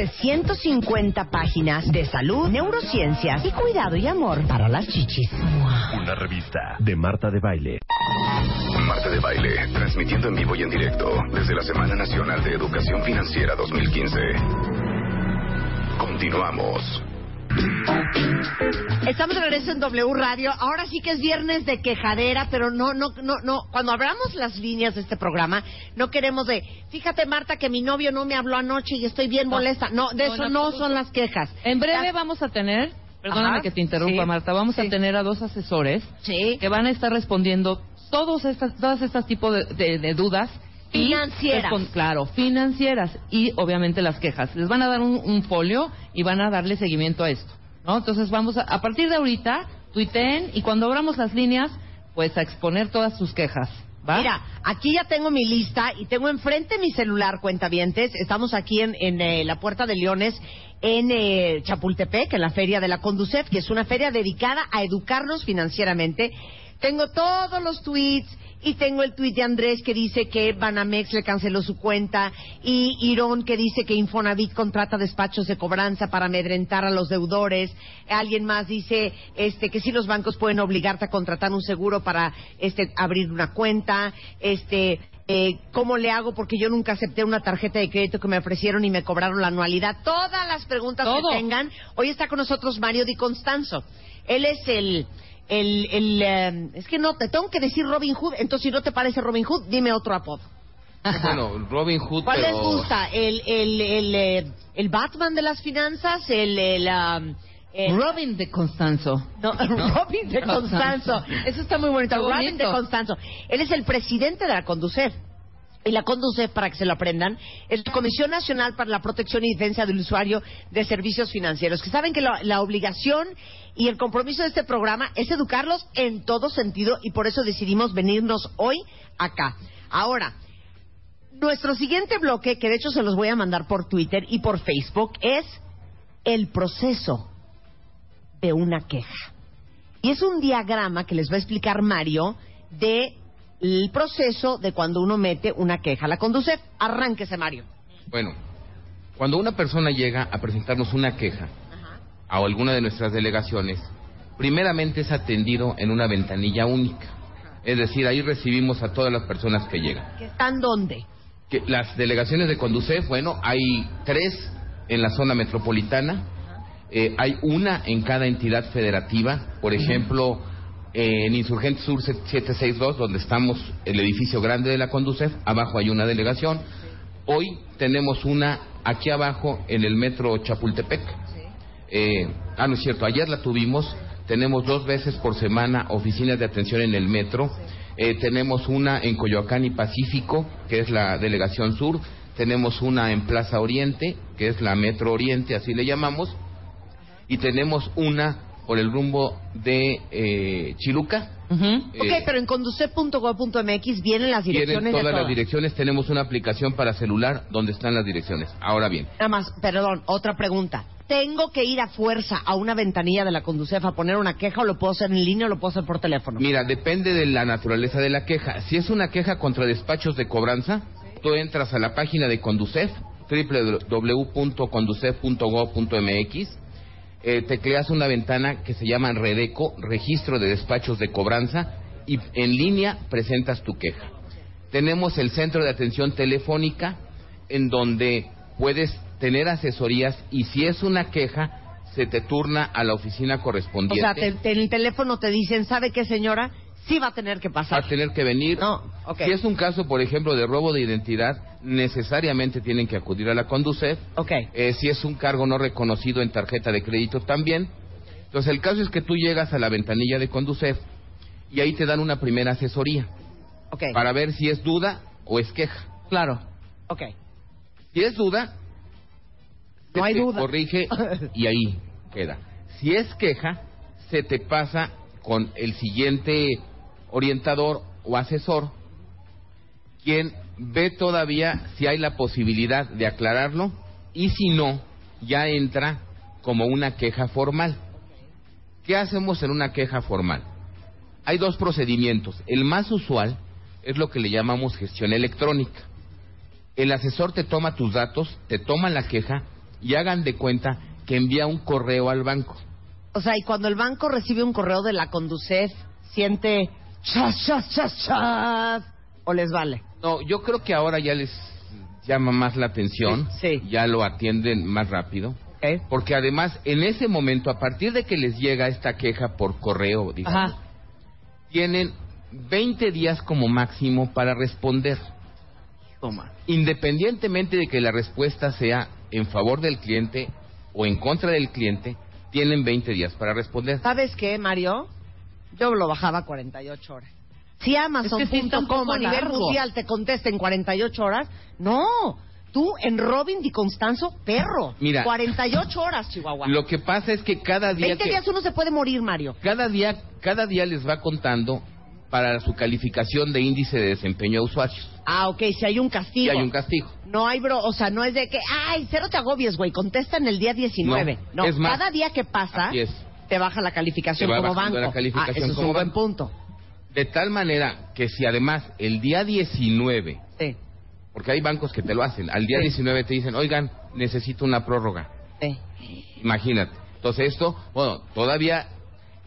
de 150 páginas de salud, neurociencias y cuidado y amor para las chichis. Una revista de Marta de Baile. Marta de Baile, transmitiendo en vivo y en directo desde la Semana Nacional de Educación Financiera 2015. Continuamos. Estamos de regreso en W Radio. Ahora sí que es viernes de quejadera, pero no, no, no, no. Cuando abramos las líneas de este programa, no queremos de, fíjate Marta que mi novio no me habló anoche y estoy bien molesta. No, de eso no son las quejas. En breve Las- vamos a tener, perdóname Ajá, que te interrumpa sí, Marta, vamos sí. a tener a dos asesores Sí. que van a estar respondiendo todos estas, todas estas tipos de, de- de dudas. Financieras. claro, financieras y obviamente las quejas. Les van a dar un, un folio y van a darle seguimiento a esto. ¿no? Entonces vamos a, a partir de ahorita, tuiteen y cuando abramos las líneas, pues a exponer todas sus quejas. ¿va? Mira, aquí ya tengo mi lista y tengo enfrente mi celular, cuentavientes. Estamos aquí en, en, eh, la Puerta de Leones, en eh, Chapultepec, en la Feria de la Conducef, que es una feria dedicada a educarnos financieramente. Tengo todos los tweets y tengo el tuit de Andrés que dice que Banamex le canceló su cuenta y Irón que dice que Infonavit contrata despachos de cobranza para amedrentar a los deudores. Alguien más dice este que si los bancos pueden obligarte a contratar un seguro para este abrir una cuenta. Este eh, ¿Cómo le hago? Porque yo nunca acepté una tarjeta de crédito que me ofrecieron y me cobraron la anualidad. Todas las preguntas Todo. que tengan. Hoy está con nosotros Mario Di Constanzo. Él es el... el, el eh, es que no, te tengo que decir Robin Hood. Entonces, si no te parece Robin Hood, dime otro apodo. Bueno, Robin Hood, ¿Cuál pero... les gusta? ¿El, el, el, eh, el Batman de las finanzas? ¿El, el, um, el- Robin de Constanzo. no, Robin de Constanzo. Eso está muy bonito. Robin de. Constanzo. Él es el presidente de la Conducef. Y la Conducef, para que se lo aprendan, es la Comisión Nacional para la Protección y Defensa del Usuario de Servicios Financieros. Que saben que la, la obligación y el compromiso de este programa es educarlos en todo sentido y por eso decidimos venirnos hoy acá. Ahora, nuestro siguiente bloque, que de hecho se los voy a mandar por Twitter y por Facebook, es el proceso de una queja. Y es un diagrama que les va a explicar Mario de el proceso de cuando uno mete una queja. La conduce, arránquese Mario. Bueno, cuando una persona llega a presentarnos una queja a alguna de nuestras delegaciones, primeramente es atendido en una ventanilla única. Es decir, ahí recibimos a todas las personas que llegan. ¿Que están dónde? Que las delegaciones de Conducef, bueno, hay tres en la zona metropolitana, eh, hay una en cada entidad federativa, por ejemplo, eh, en Insurgente Sur 762, donde estamos, el edificio grande de la Conducef, abajo hay una delegación. Hoy tenemos una aquí abajo en el metro Chapultepec. Eh, ah, no es cierto, ayer la tuvimos. Tenemos dos veces por semana oficinas de atención en el metro. Eh, tenemos una en Coyoacán y Pacífico, que es la delegación sur. Tenemos una en Plaza Oriente, que es la Metro Oriente, así le llamamos. Y tenemos una por el rumbo de eh, Chiluca. Ujú. ok, Eh, pero en conduce.gov.mx vienen las direcciones todas de las todas. direcciones, tenemos una aplicación para celular donde están las direcciones. Ahora bien, Nada más, perdón, otra pregunta. ¿Tengo que ir a fuerza a una ventanilla de la Conducef a poner una queja o lo puedo hacer en línea o lo puedo hacer por teléfono? mira, depende de la naturaleza de la queja. Si es una queja contra despachos de cobranza, tú entras a la página de Conducef, www.conducef.gov.mx, eh, tecleas una ventana que se llama Redeco, Registro de Despachos de Cobranza, y en línea presentas tu queja. Tenemos el centro de atención telefónica, en donde puedes tener asesorías y si es una queja, se te turna a la oficina O correspondiente. sea, te- te- en el teléfono te dicen, ¿sabe qué, señora? Sí va a tener que va pasar. a tener que venir. No, ok. Si es un caso, por ejemplo, de robo de identidad, necesariamente tienen que acudir a la Conducef. Ok. Eh, si es un cargo no reconocido en tarjeta de crédito también. Entonces, el caso es que tú llegas a la ventanilla de Conducef y ahí te dan una primera asesoría Ok. para ver si es duda o es queja. Claro. Ok. Si es duda, No hay duda. corrige y ahí queda. Si es queja, se te pasa con el siguiente orientador o asesor, quien ve todavía si hay la posibilidad de aclararlo y si no, ya entra como una queja formal. ¿Qué hacemos en una queja formal? Hay dos procedimientos. El más usual es lo que le llamamos gestión electrónica. El asesor te toma tus datos, te toma la queja y hagan de cuenta que envía un correo al banco. O sea, y cuando el banco recibe un correo de la Conducef, siente chas, chas, chas, chas, o les vale. No, yo creo que ahora ya les llama más la atención, Sí, sí. ya lo atienden más rápido, porque además en ese momento, a partir de que les llega esta queja por correo, digamos, Ajá. tienen 20 días como máximo para responder. Toma. Independientemente de que la respuesta sea en favor del cliente o en contra del cliente, tienen 20 días para responder. ¿Sabes qué, Mario? Yo lo bajaba a 48 horas. Si Amazon Es que sí está un poco a nivel largo. mundial te contesta en 48 horas, no. Tú en Robin Di Constanzo, perro. Mira. 48 horas, Chihuahua. Lo que pasa es que cada día 20 que- días uno se puede morir, Mario. cada día cada día les va contando para su calificación de índice de desempeño a usuarios. Ah, ok, si hay un castigo. hay un castigo. No hay, bro, o sea, no es de que, ay, cero te agobies, güey, contesta en el día 19. No, No, es más, cada día que pasa, Así es. Te baja la calificación como banco. la calificación ah, eso es un buen punto. De tal manera que si además el día 19, Sí, porque hay bancos que te lo hacen, al día Sí. 19 te dicen, oigan, necesito una prórroga. sí. Imagínate. Entonces esto, bueno, todavía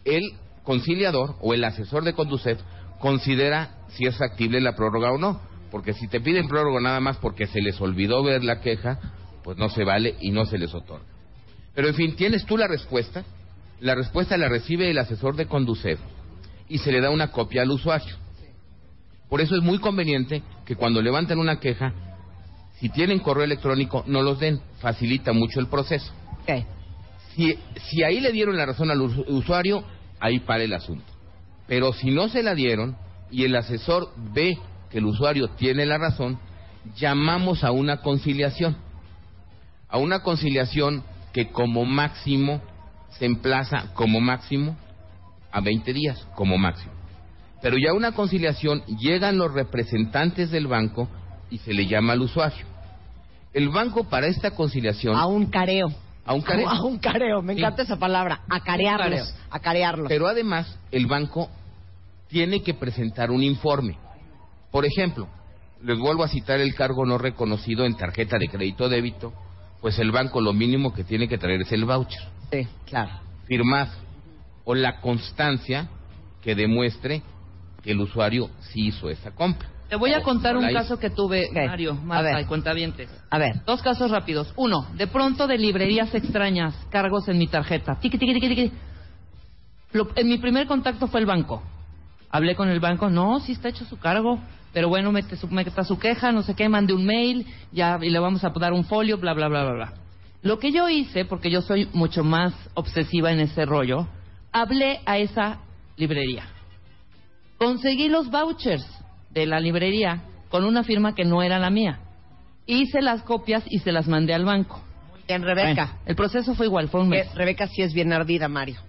el conciliador o el asesor de Conducef considera si es factible la prórroga o no. Porque si te piden prórroga nada más porque se les olvidó ver la queja, pues no se vale y no se les otorga. Pero en fin, tienes tú la respuesta. La respuesta la recibe el asesor de Conducef y se le da una copia al usuario. Por eso es muy conveniente que cuando levanten una queja, si tienen correo electrónico, no los den. Facilita mucho el proceso. Si, si ahí le dieron la razón al us- usuario, ahí para el asunto. Pero si no se la dieron y el asesor ve que el usuario tiene la razón, llamamos a una conciliación. A una conciliación que como máximo se emplaza como máximo a 20 días, como máximo. Pero ya una conciliación llegan los representantes del banco y se le llama al usuario. El banco para esta conciliación A un careo. a un care- A un careo, me Sí. encanta esa palabra. Acarearlos. careo. Acarearlos. Pero además, el banco tiene que presentar un informe. Por ejemplo, les vuelvo a citar el cargo no reconocido en tarjeta de crédito débito, pues el banco lo mínimo que tiene que traer es el voucher Sí, claro. firmado o la constancia que demuestre que el usuario sí hizo esa compra. Te voy a contar un caso que tuve, Ok. Mario, A Marta ver. y cuentavientes. A ver. Dos casos rápidos. Uno, de pronto de librerías extrañas, cargos en mi tarjeta. Tiqui, tiqui, tiqui, tiqui. Lo- en mi primer contacto fue el banco. Hablé con el banco, no, sí está hecho su cargo, pero bueno, mete su, meta su queja, no sé qué, mandé un mail, ya, y le vamos a dar un folio, bla, bla, bla, bla, bla. Lo que yo hice, porque yo soy mucho más obsesiva en ese rollo, hablé a esa librería. Conseguí los vouchers de la librería con una firma que no era la mía. Hice las copias y se las mandé al banco. Bien, Rebeca. Bueno, el proceso fue igual, fue un mes. Que Rebeca sí es bien ardida, Mario.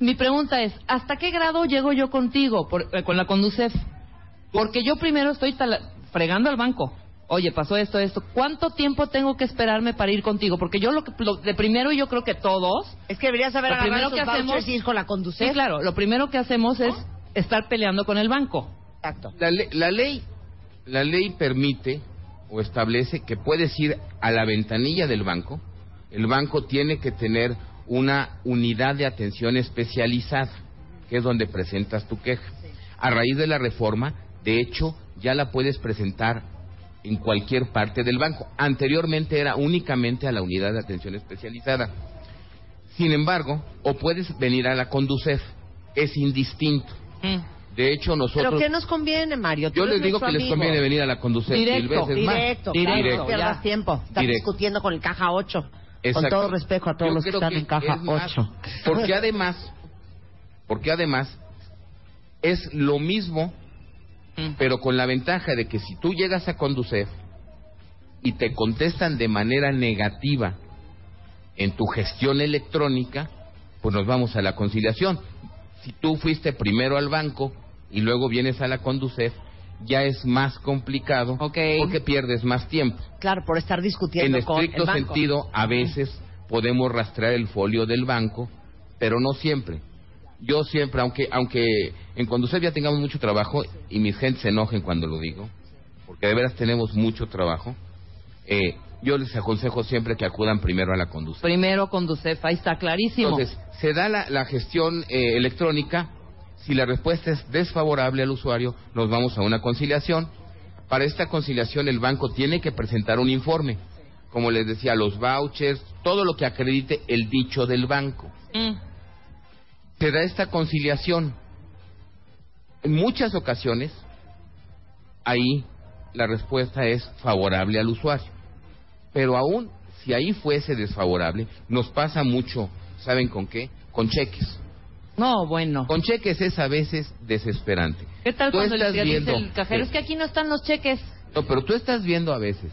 Mi pregunta es, ¿hasta qué grado llego yo contigo, por- eh, con la Conducef? Porque yo primero estoy tala- fregando al banco. Oye, pasó esto, esto. ¿Cuánto tiempo tengo que esperarme para ir contigo? Porque yo lo que lo de primero yo creo que todos, Es que deberías haber Lo primero que hacemos- y ir con la conducir. sí, claro, lo primero que hacemos es estar peleando con el banco. Exacto. La, le- la ley la ley permite o establece que puedes ir a la ventanilla del banco. El banco tiene que tener una unidad de atención especializada, que es donde presentas tu queja. A raíz de la reforma, de hecho, ya la puedes presentar en cualquier parte del banco. Anteriormente era únicamente a la unidad de atención especializada. Sin embargo, o puedes venir a la Conducef, es indistinto. De hecho, ¿Pero nosotros... qué nos conviene, Mario? Yo les digo que les amigo. conviene venir a la conducir mil Directo, veces más. Directo, Directo, no pierdas tiempo. Estás Directo. discutiendo con el caja 8. Con Exacto. todo respeto a todos Yo los que están en caja es más, 8. Porque además, porque además es lo mismo, Mm. pero con la ventaja de que si tú llegas a conducir y te contestan de manera negativa en tu gestión electrónica, pues nos vamos a la conciliación. Si tú fuiste primero al banco y luego vienes a la conducir, ya es más complicado porque pierdes más tiempo. Claro, por estar En discutiendo con el estricto banco. sentido, a veces podemos rastrear el folio del banco, pero no siempre. Yo siempre, aunque aunque en Conducef ya tengamos mucho trabajo y mis gentes se enojen cuando lo digo, porque de veras tenemos mucho trabajo, eh, yo les aconsejo siempre que acudan primero a la Conducef. Primero con Ducef, ahí está clarísimo. Entonces, se da la, la gestión eh, electrónica. Si la respuesta es desfavorable al usuario, nos vamos a una conciliación. Para esta conciliación, el banco tiene que presentar un informe. Como les decía, los vouchers, todo lo que acredite el dicho del banco. Mm. Se da esta conciliación. En muchas ocasiones, ahí la respuesta es favorable al usuario. Pero aún si ahí fuese desfavorable, nos pasa mucho, ¿saben con qué? Con cheques. No, bueno. Con cheques es a veces desesperante. ¿Qué tal Tú cuando le estás dice viendo el cajero? Es que aquí no están los cheques. No, pero tú estás viendo a veces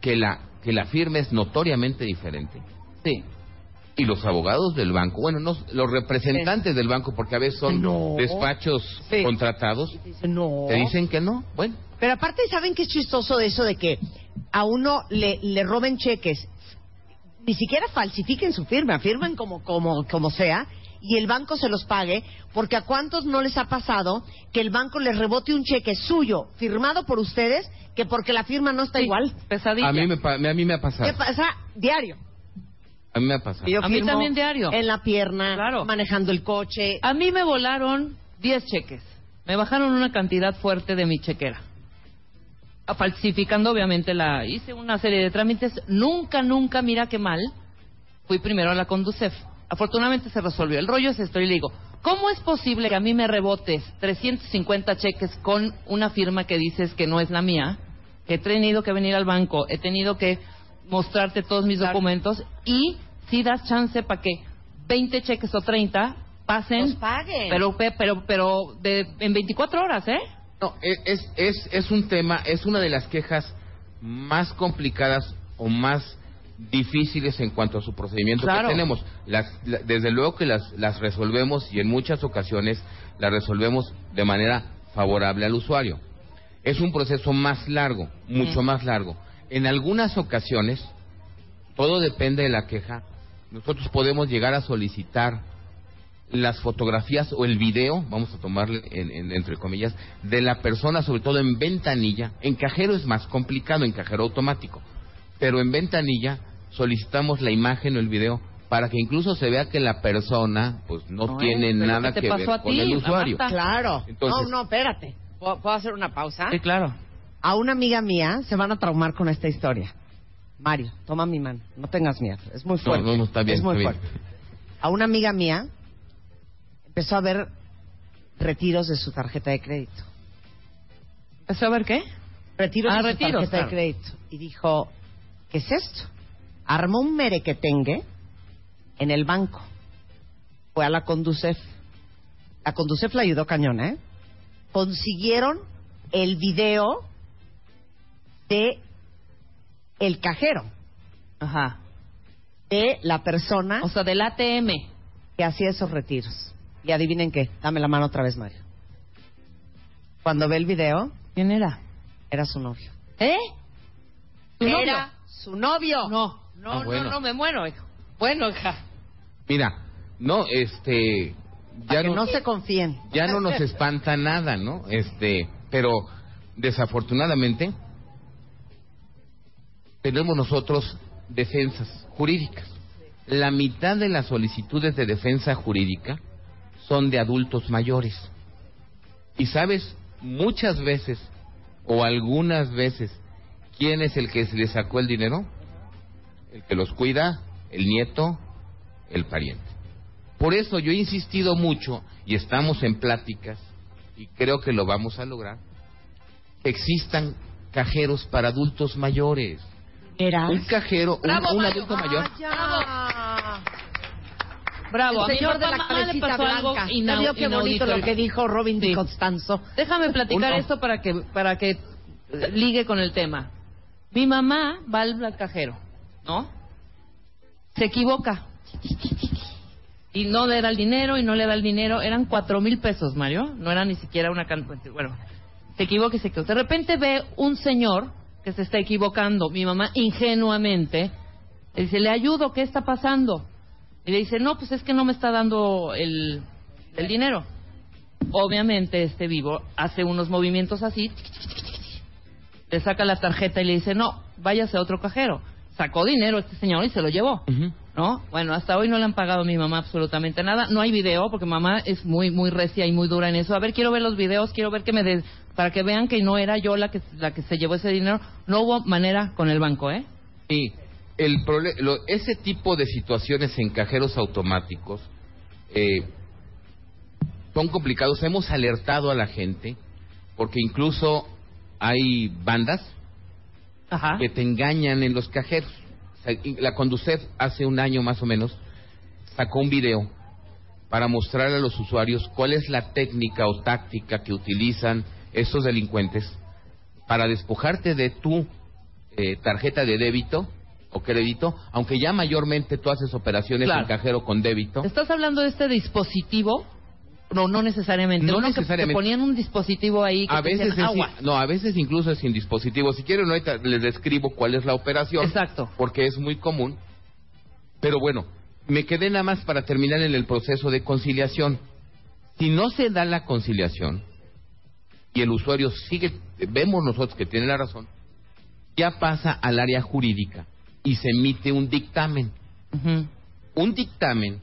que la, que la firma es notoriamente diferente. Sí. Y los abogados del banco, bueno, no, los representantes del banco, porque a veces son No. despachos Sí. contratados, no. te dicen que no. Bueno, Pero aparte, ¿saben qué es chistoso de eso de que a uno le, le roben cheques? Ni siquiera falsifiquen su firma, firmen como, como, como sea y el banco se los pague, porque a cuántos no les ha pasado que el banco les rebote un cheque suyo, firmado por ustedes, que porque la firma no está Sí, igual. Pesadilla. a mí, me, pa- a mí me ha pasado. ¿Qué pasa? Diario. A mí me ha pasado. Yo A mí también diario. En la pierna, Claro. manejando el coche. A mí me volaron 10 cheques. Me bajaron una cantidad fuerte de mi chequera. Ah, Falsificando, obviamente, la. Hice una serie de trámites. Nunca, nunca, mira qué mal. Fui primero a la Conducef. Afortunadamente se resolvió. El rollo es esto. Y le digo, ¿cómo es posible que a mí me rebotes 350 cheques con una firma que dices que no es la mía? Que he tenido que venir al banco, he tenido que mostrarte todos mis Claro. documentos y si das chance para que 20 cheques o 30 pasen Los paguen. pero pe- pero pero de, en 24 horas eh No, e- es, es, es un tema, es una de las quejas más complicadas o más difíciles en cuanto a su procedimiento Claro. que tenemos. Las, la- desde luego que las, las resolvemos y en muchas ocasiones las resolvemos de manera favorable al usuario. Es un proceso más largo, mucho más largo. En algunas ocasiones, todo depende de la queja, nosotros podemos llegar a solicitar las fotografías o el video, vamos a tomarle en- en- entre comillas, de la persona, sobre todo en ventanilla. En cajero es más complicado, en cajero automático. Pero en ventanilla solicitamos la imagen o el video para que incluso se vea que la persona pues no, No, tiene ¿pero nada que ver a con el usuario. Claro. Entonces- no, no, espérate. ¿Puedo, puedo hacer una pausa? sí claro A una amiga mía se van a traumar con esta historia. Mario, toma mi mano. No tengas miedo. Es muy fuerte. no, no, está bien, Es muy está bien. fuerte. A una amiga mía empezó a ver retiros de su tarjeta de crédito. ¿Eso a ver qué? Retiros Ah, de retiros, su tarjeta claro. de crédito. Y dijo, ¿qué es esto? Armó un merequetengue en el banco. Fue a la Conducef. La Conducef la ayudó cañón, ¿eh? Consiguieron el video de el cajero, ajá de la persona o sea del ATM que hacía esos retiros. Y adivinen qué, dame la mano otra vez, Mario. Cuando ve el video, quién era era su novio. eh ¿Tu novio? Era su novio. no no Ah, bueno. no no me muero hijo bueno hija Mira, no, este, ya que no, no se confíen. ya no nos espanta nada, ¿no? Este, pero desafortunadamente tenemos nosotros defensas jurídicas. La mitad de las solicitudes de defensa jurídica son de adultos mayores. Y sabes, muchas veces o algunas veces, ¿quién es el que se le sacó el dinero? El que los cuida, el nieto, el pariente. Por eso yo he insistido mucho y estamos en pláticas y creo que lo vamos a lograr, existan cajeros para adultos mayores. Era. Un cajero, un, Bravo, un Mario. adulto mayor. Bravo. El a mi señor de la mamá le cabecita pasó algo blanca. inau- ¿Ya vio qué bonito lo que dijo Robin Sí. Di Constanzo? Déjame platicar Uno. esto para que para que eh, ligue con el tema. Mi mamá va al cajero, ¿no? Se equivoca. Y no le da el dinero y no le da el dinero. Eran cuatro mil pesos, Mario. No era ni siquiera una cantidad. Bueno, se equivoca y se equivoca. De repente ve un señor que se está equivocando. Mi mamá ingenuamente le dice, le ayudo, ¿qué está pasando? Y le dice, no, pues es que no me está dando el, el dinero. Obviamente este vivo hace unos movimientos así, le saca la tarjeta y le dice, no, váyase a otro cajero. Sacó dinero este señor y se lo llevó. ¿No? Bueno, hasta hoy no le han pagado a mi mamá absolutamente nada. No hay video porque mamá es muy muy recia y muy dura en eso. A ver, quiero ver los videos, quiero ver que me des para que vean que no era yo la que la que se llevó ese dinero. No hubo manera con el banco, ¿eh? Sí, el lo- ese tipo de situaciones en cajeros automáticos eh, son complicados. Hemos alertado a la gente porque incluso hay bandas Ajá. que te engañan en los cajeros. O sea, y la Conducef hace un año más o menos sacó un video para mostrar a los usuarios cuál es la técnica o táctica que utilizan estos delincuentes para despojarte de tu eh, tarjeta de débito o crédito, aunque ya mayormente tú haces operaciones Claro. en cajero con débito. ¿Estás hablando de este dispositivo? No, no necesariamente. No Uno necesariamente. Que ponían un dispositivo ahí que A veces, es, agua. no, a veces incluso es sin dispositivo. Si quieren, ahorita les describo cuál es la operación. Exacto. Porque es muy común. Pero bueno, me quedé nada más para terminar en el proceso de conciliación. Si no se da la conciliación y el usuario sigue, vemos nosotros que tiene la razón, ya pasa al área jurídica y se emite un dictamen. Un dictamen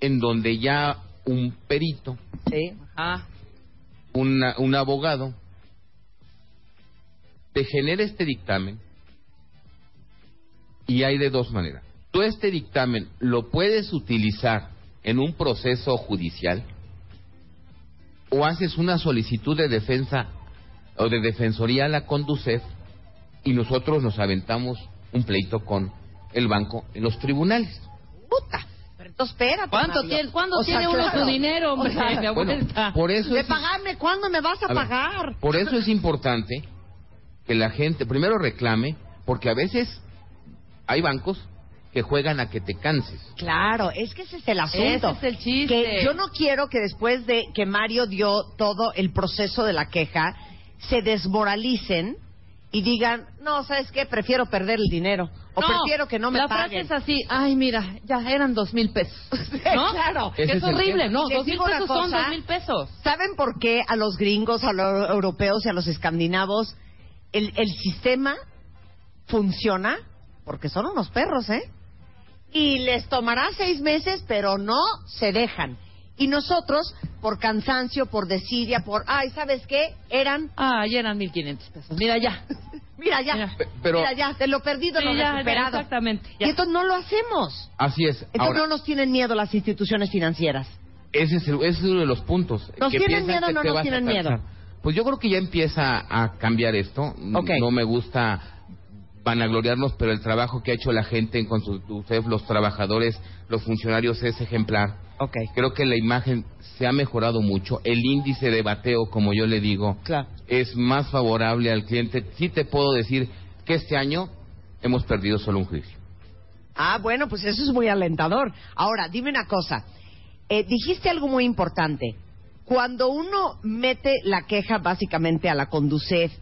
en donde ya un perito Sí. Una- un abogado te genera este dictamen y hay de dos maneras. Tú este dictamen lo puedes utilizar en un proceso judicial o haces una solicitud de defensa o de defensoría a la Conducef y nosotros nos aventamos un pleito con el banco en los tribunales. Puta. Pero entonces espérate. ¿Cuánto Mario. tiene, ¿cuándo O sea, tiene uno claro. su dinero, hombre? O sea, de Bueno, por eso De es- pagarme, ¿cuándo me vas a, A ver, pagar? Por eso es importante que la gente primero reclame, porque a veces hay bancos que juegan a que te canses. Claro, es que ese es el asunto. Ese es el chiste. Que yo no quiero que después de que Mario dio todo el proceso de la queja, se desmoralicen y digan, no, ¿sabes qué? Prefiero perder el dinero. O No, prefiero que no me la paguen. frase es así, ay, mira, ya eran dos mil pesos. ¿No? claro. Es horrible. ¿no? Dos mil pesos son dos mil pesos. ¿Saben por qué a los gringos, a los europeos y a los escandinavos el, el sistema funciona? Porque son unos perros, ¿eh? Y les tomará seis meses, pero no se dejan. Y nosotros, por cansancio, por desidia, por, ay, ¿sabes qué? Eran, Ah, ya eran mil quinientos pesos. Mira ya. mira ya, Mira. Pe- pero- mira ya, de lo perdido Sí, lo ya, recuperado. exactamente, Y esto no lo hacemos. Así es. Entonces Ahora, no nos tienen miedo las instituciones financieras. ese, es el- ese es uno de los puntos. ¿Nos que tienen miedo o no nos tienen miedo? Pues yo creo que ya empieza a cambiar esto. N- Ok. No me gusta vanagloriarnos, pero el trabajo que ha hecho la gente en Consultef, los trabajadores, los funcionarios es ejemplar. Ok. Creo que la imagen se ha mejorado mucho. El índice de bateo, como yo le digo, Claro. es más favorable al cliente. Sí te puedo decir que este año hemos perdido solo un juicio. Ah, bueno, pues eso es muy alentador. Ahora, dime una cosa. Eh, dijiste algo muy importante. Cuando uno mete la queja básicamente a la Conducef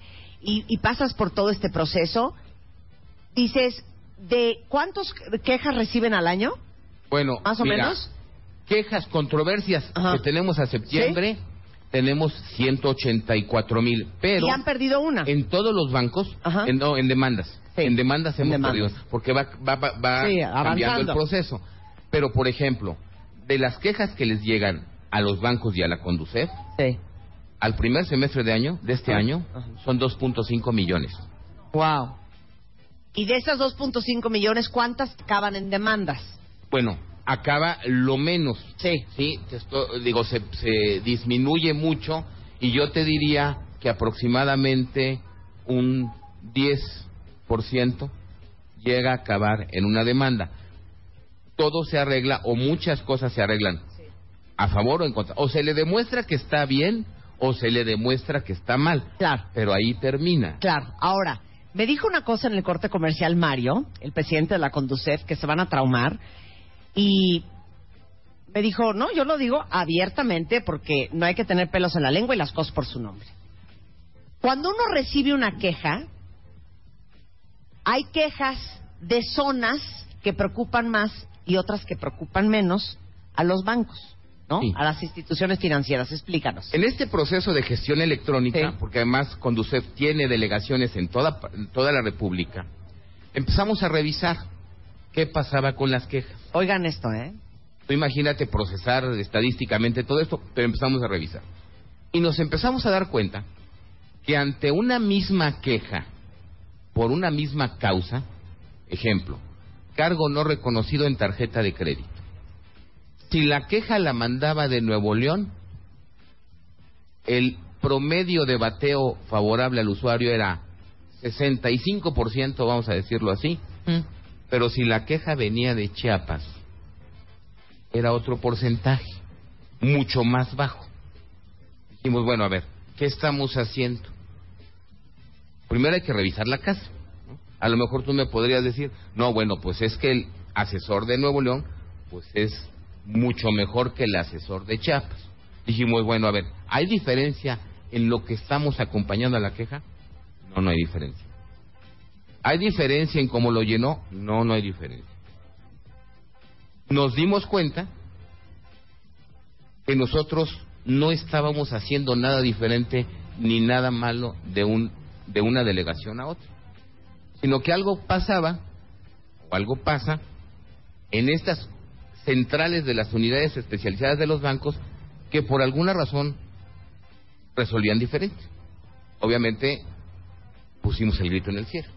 y, y pasas por todo este proceso, dices, ¿de cuántas quejas reciben al año? Bueno, ¿Más o mira, menos? Quejas, controversias Ajá. que tenemos a septiembre, tenemos 184 mil, pero y han perdido una. en todos los bancos, Ajá. en, no, en demandas, Sí, en demandas en hemos demandas. perdido, porque va, va, va, va Sí, cambiando el proceso. Pero, por ejemplo, de las quejas que les llegan a los bancos y a la Conducef, Sí. al primer semestre de año, de este Ajá. año, son 2.5 millones. Wow. Y de esas 2.5 millones, ¿cuántas acaban en demandas? Bueno, acaba lo menos. Sí. Sí, esto- digo, se, se disminuye mucho y yo te diría que aproximadamente un 10% llega a acabar en una demanda. Todo se arregla o muchas cosas se arreglan a favor o en contra. O se le demuestra que está bien o se le demuestra que está mal. Claro. Pero ahí termina. Claro, ahora, me dijo una cosa en el corte comercial Mario, el presidente de la Conducef, que se van a traumar, y me dijo, no, yo lo digo abiertamente porque no hay que tener pelos en la lengua y las cosas por su nombre. Cuando uno recibe una queja, hay quejas de zonas que preocupan más y otras que preocupan menos a los bancos, ¿no? Sí. A las instituciones financieras. Explícanos. En este proceso de gestión electrónica, Sí. porque además Conducef tiene delegaciones en toda, en toda la República, empezamos a revisar qué pasaba con las quejas. Oigan esto, ¿eh? Tú imagínate procesar estadísticamente todo esto, pero empezamos a revisar. Y nos empezamos a dar cuenta que ante una misma queja, por una misma causa, ejemplo, cargo no reconocido en tarjeta de crédito. Si la queja la mandaba de Nuevo León, el promedio de bateo favorable al usuario era 65%, vamos a decirlo así, Mm. pero si la queja venía de Chiapas, era otro porcentaje, mucho más bajo. Dijimos, bueno, a ver, ¿qué estamos haciendo? Primero hay que revisar la casa. A lo mejor tú me podrías decir, no, bueno, pues es que el asesor de Nuevo León, pues es mucho mejor que el asesor de Chiapas. Dijimos, bueno, a ver, ¿hay diferencia en lo que estamos acompañando a la queja? No, no hay diferencia. ¿Hay diferencia en cómo lo llenó? No, no hay diferencia. Nos dimos cuenta que nosotros no estábamos haciendo nada diferente ni nada malo de un de una delegación a otra, sino que algo pasaba o algo pasa en estas centrales de las unidades especializadas de los bancos que por alguna razón resolvían diferente. Obviamente pusimos el grito en el cielo.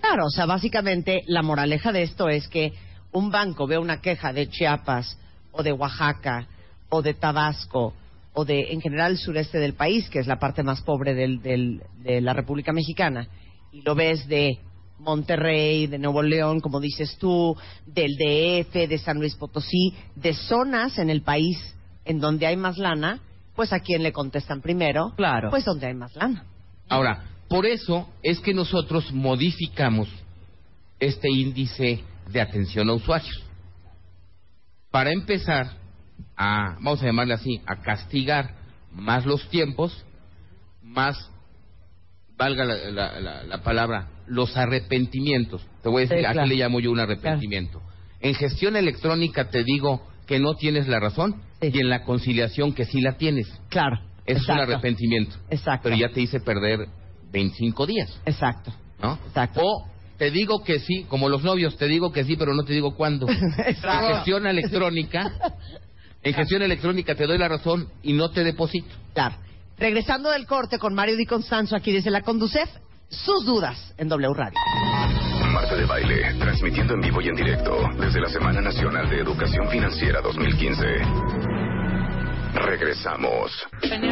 Claro, o sea, básicamente la moraleja de esto es que un banco ve una queja de Chiapas o de Oaxaca o de Tabasco o de, en general, el sureste del país, que es la parte más pobre del, del- de la República Mexicana, y lo ves de Monterrey, de Nuevo León, como dices tú, del DF, de San Luis Potosí, de zonas en el país en donde hay más lana, pues a quién le contestan primero, Claro. pues donde hay más lana. Ahora, por eso es que nosotros modificamos este índice de atención a usuarios. Para empezar a, vamos a llamarle así, a castigar más los tiempos, más, valga la, la- la- la palabra, los arrepentimientos. Te voy a decir, Sí, claro. aquí le llamo yo un arrepentimiento. En gestión electrónica te digo que no tienes la razón Sí. y en la conciliación que sí la tienes. Claro. Es un arrepentimiento. Exacto. Pero ya te hice perder 25 días, Exacto. ¿no? Exacto. O te digo que sí, como los novios, te digo que sí, pero no te digo cuándo. En Exacto. gestión electrónica, en gestión electrónica te doy la razón y no te deposito. Claro. Regresando del corte con Mario Di Constanzo aquí desde la Conducef, sus dudas en W Radio. Marta de Baile, transmitiendo en vivo y en directo desde la Semana Nacional de Educación Financiera 2015. Regresamos.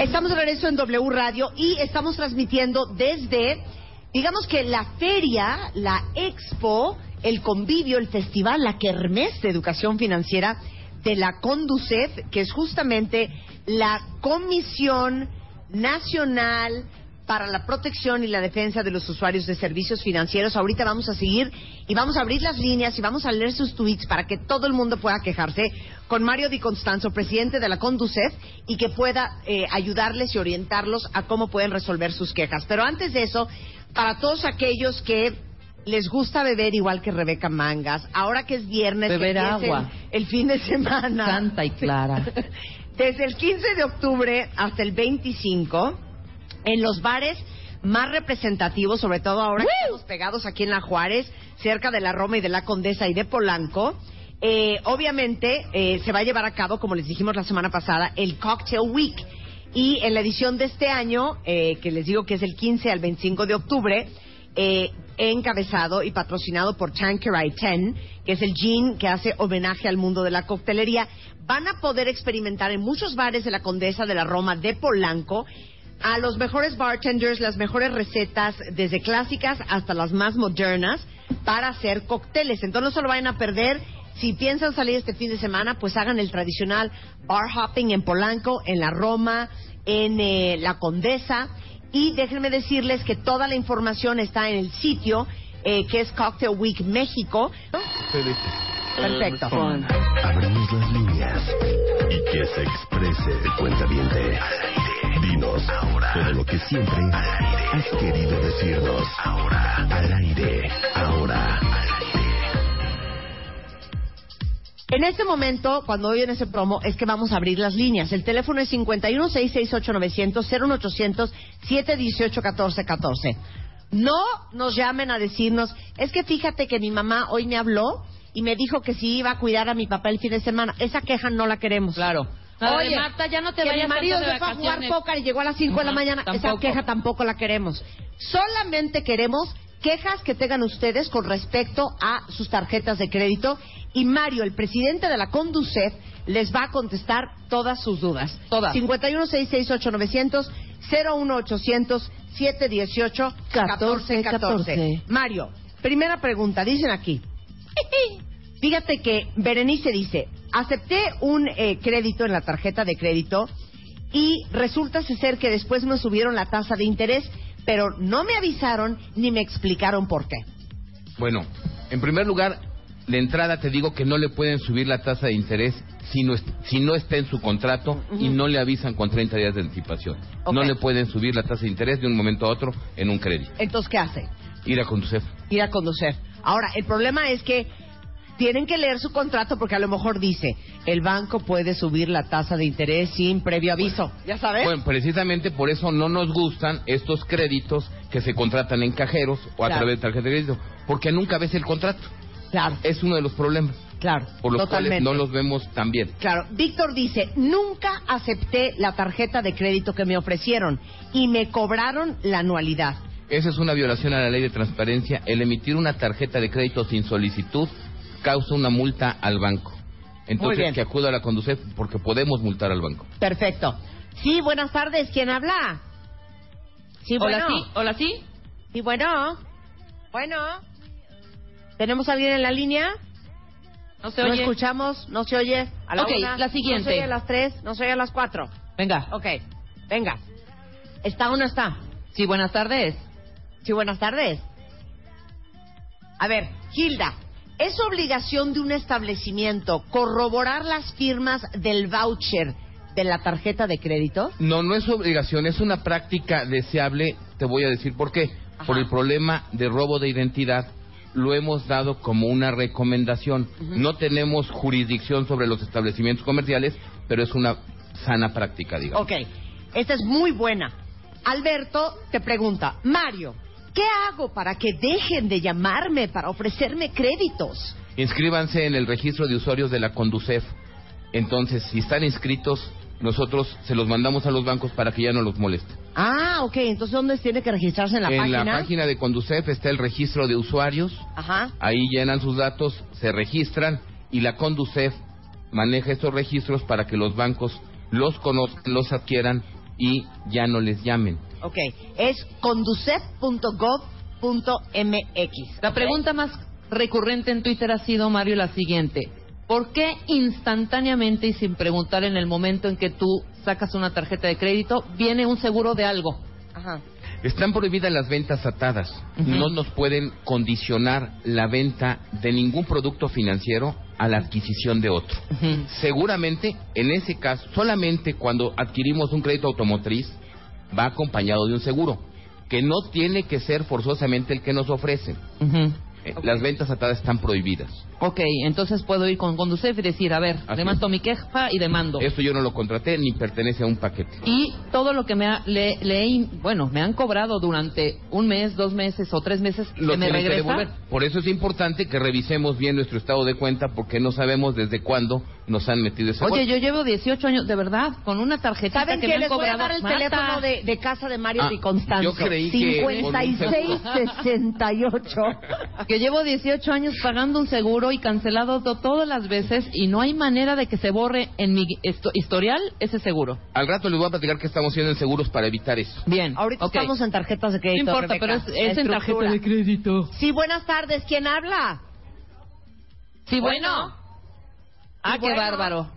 Estamos de regreso en W Radio y estamos transmitiendo desde, digamos que la feria, la expo, el convivio, el festival, la kermés de educación financiera de la Conducef, que es justamente la Comisión Nacional para la protección y la defensa de los usuarios de servicios financieros. Ahorita vamos a seguir y vamos a abrir las líneas y vamos a leer sus tweets para que todo el mundo pueda quejarse con Mario Di Constanzo, presidente de la Conducef, y que pueda eh, ayudarles y orientarlos a cómo pueden resolver sus quejas. Pero antes de eso, para todos aquellos que les gusta beber igual que Rebeca Mangas, ahora que es viernes, que Beber empieza el- agua. el fin de semana. Santa y clara. Desde el 15 de octubre hasta el 25, en los bares más representativos, sobre todo ahora que estamos pegados aquí en La Juárez, cerca de la Roma y de la Condesa y de Polanco, eh, obviamente eh, se va a llevar a cabo, como les dijimos la semana pasada, el Cocktail Week. Y en la edición de este año, eh, que les digo que es el 15 al 25 de octubre, eh, encabezado y patrocinado por Tanqueray 10, que es el gin que hace homenaje al mundo de la coctelería. Van a poder experimentar en muchos bares de la Condesa de la Roma de Polanco a los mejores bartenders, las mejores recetas, desde clásicas hasta las más modernas, para hacer cócteles. Entonces no se lo vayan a perder. Si piensan salir este fin de semana, pues hagan el tradicional bar hopping en Polanco, en la Roma, en eh, la Condesa. Y déjenme decirles que toda la información está en el sitio eh, que es Cocktail Week México. Perfecto. Abrimos las líneas y que se exprese el cuentaviente. Dinos todo lo que siempre has querido decirnos. Ahora, al aire, ahora. En este momento, cuando oyen ese promo, es que vamos a abrir las líneas. El teléfono es 51-668-900, 01800-718-1414. No nos llamen a decirnos, es que fíjate que mi mamá hoy me habló y me dijo que si iba a cuidar a mi papá el fin de semana. Esa queja no la queremos. Claro. Oye, Marta, ya no te que vayas mi marido se fue a jugar póker y llegó a las 5 de la mañana. Esa tampoco. queja tampoco la queremos. Solamente queremos quejas que tengan ustedes con respecto a sus tarjetas de crédito y Mario, el presidente de la Conducef, les va a contestar todas sus dudas. Todas. 51668900 01800 718 1414. Mario, primera pregunta, dicen aquí. Fíjate que Berenice dice, acepté un eh, crédito en la tarjeta de crédito y resulta ser que después me subieron la tasa de interés, pero no me avisaron ni me explicaron por qué. Bueno, en primer lugar, de entrada te digo que no le pueden subir la tasa de interés si no, si no está en su contrato y no le avisan con 30 días de anticipación. No le pueden subir la tasa de interés de un momento a otro en un crédito. Entonces, ¿qué hace? Ir a Conducef. Ir a conducir. Ahora, el problema es que tienen que leer su contrato porque a lo mejor dice, el banco puede subir la tasa de interés sin previo aviso. ¿Ya sabes? Bueno, precisamente por eso no nos gustan estos créditos que se contratan en cajeros o a Claro. través de tarjeta de crédito, porque nunca ves el contrato. claro, Es uno de los problemas claro. por los totalmente. cuales no los vemos tan bien. Claro, Víctor dice, nunca acepté la tarjeta de crédito que me ofrecieron y me cobraron la anualidad. Esa es una violación a la ley de transparencia. El emitir una tarjeta de crédito sin solicitud causa una multa al banco. Muy Entonces bien. que acuda a la Conducef porque podemos multar al banco. Perfecto. Sí, buenas tardes, ¿quién habla? Sí, Hola, bueno. sí. Hola, sí. Sí, bueno. Bueno. ¿Tenemos a alguien en la línea? No se ¿No oye. escuchamos? ¿No se oye? A la Ok, una, la siguiente. ¿No se oye a las tres? ¿No se oye a las cuatro? Venga. Ok, venga. ¿Está o no está? Sí, buenas tardes. Sí, buenas tardes. A ver, Hilda, ¿es obligación de un establecimiento corroborar las firmas del voucher de la tarjeta de crédito? No, no es obligación, es una práctica deseable. Te voy a decir por qué. Ajá. Por el problema de robo de identidad lo hemos dado como una recomendación. No tenemos jurisdicción sobre los establecimientos comerciales, pero es una sana práctica, digamos. Ok, esta es muy buena. Alberto te pregunta, Mario, ¿qué hago para que dejen de llamarme para ofrecerme créditos? Inscríbanse en el registro de usuarios de la Conducef. Entonces, si están inscritos, nosotros se los mandamos a los bancos para que ya no los moleste. Ah, ok, entonces ¿dónde tiene que registrarse en la página? la página de Conducef está el registro de usuarios. Ajá. Ahí llenan sus datos, se registran y la Conducef maneja estos registros para que los bancos los conozcan, los adquieran y ya no les llamen. Ok, es conducef.gov.mx. La pregunta más recurrente en Twitter ha sido, Mario, la siguiente. ¿Por qué instantáneamente y sin preguntar en el momento en que tú sacas una tarjeta de crédito, viene un seguro de algo? Ajá. Están prohibidas las ventas atadas. No nos pueden condicionar la venta de ningún producto financiero a la adquisición de otro. Seguramente, en ese caso, solamente cuando adquirimos un crédito automotriz, va acompañado de un seguro, que no tiene que ser forzosamente el que nos ofrecen. Eh, Las ventas atadas están prohibidas. Ok, entonces puedo ir con Conducef y decir, a ver, Así levanto es. mi queja y demando. Esto yo no lo contraté ni pertenece a un paquete. Y todo lo que me ha, le, le bueno, me han cobrado durante un mes, dos meses o tres meses, Lo ¿se me que regresa? Por eso es importante que revisemos bien nuestro estado de cuenta porque no sabemos desde cuándo nos han metido ese Oye, golpe. yo llevo 18 años, de verdad, con una tarjetita ¿Saben que qué? me han Les voy a cobrado. dar el Marta. teléfono de, de casa de Mario Ah, Di Constanzo. yo creí que con un 5668. Que llevo 18 años pagando un seguro y cancelado to- todas las veces y no hay manera de que se borre en mi esto- historial ese seguro. Al rato les voy a platicar que estamos haciendo en seguros para evitar eso. Bien. Ahorita estamos en tarjetas de No crédito. importa, Rebeca. pero es, es en tarjeta de crédito. Sí, buenas tardes. ¿Quién habla? Sí, Bueno. bueno. Ah, Sí, qué bueno. bárbaro.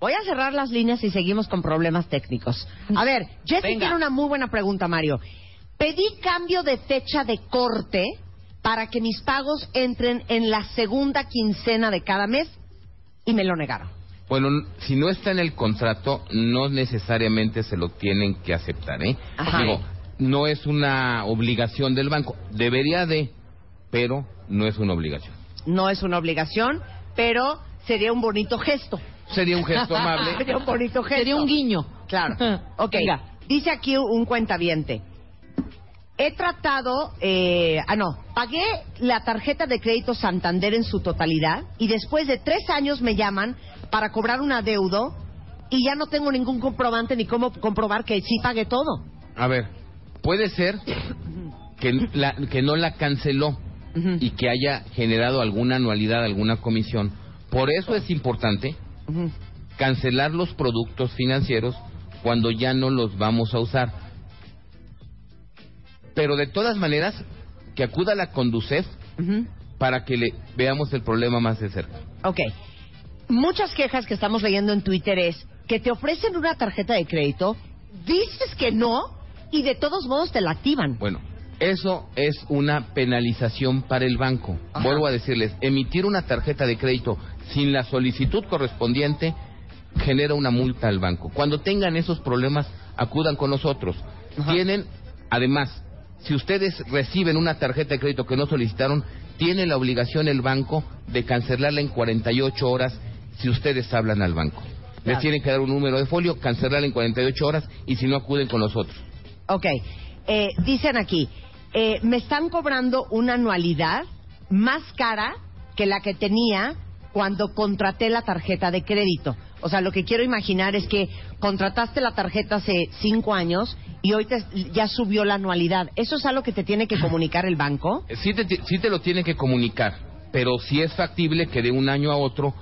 Voy a cerrar las líneas y seguimos con problemas técnicos. A ver, Jessy Venga. tiene una muy buena pregunta, Mario. Pedí cambio de fecha de corte para que mis pagos entren en la segunda quincena de cada mes y me lo negaron. Bueno, si no está en el contrato, no necesariamente se lo tienen que aceptar, ¿eh? Ajá. Digo, no es una obligación del banco. Debería de, pero no es una obligación. No es una obligación, pero sería un bonito gesto. Sería un gesto amable. Sería un bonito gesto. Sería un guiño. Claro. Ok. Venga. Dice aquí un cuentaviente. He tratado, eh, ah no, pagué la tarjeta de crédito Santander en su totalidad y después de tres años me llaman para cobrar un adeudo y ya no tengo ningún comprobante ni cómo comprobar que sí pagué todo. A ver, puede ser que, la- que no la canceló y que haya generado alguna anualidad, alguna comisión. Por eso es importante cancelar los productos financieros cuando ya no los vamos a usar. Pero de todas maneras, que acuda a la Conducef para que le veamos el problema más de cerca. Ok. Muchas quejas que estamos leyendo en Twitter es que te ofrecen una tarjeta de crédito, dices que no y de todos modos te la activan. Bueno, eso es una penalización para el banco. Ajá. Vuelvo a decirles, emitir una tarjeta de crédito sin la solicitud correspondiente genera una multa al banco. Cuando tengan esos problemas, acudan con nosotros. Ajá. Tienen, además, si ustedes reciben una tarjeta de crédito que no solicitaron, tiene la obligación el banco de cancelarla en 48 horas si ustedes hablan al banco. Les tienen que dar un número de folio, cancelarla en 48 horas y si no acuden con nosotros. Ok. Eh, dicen aquí, eh, me están cobrando una anualidad más cara que la que tenía cuando contraté la tarjeta de crédito. O sea, lo que quiero imaginar es que contrataste la tarjeta hace cinco años y hoy te- ya subió la anualidad. ¿Eso es algo que te tiene que comunicar el banco? Sí te, sí te lo tiene que comunicar, pero sí es factible que de un año a otro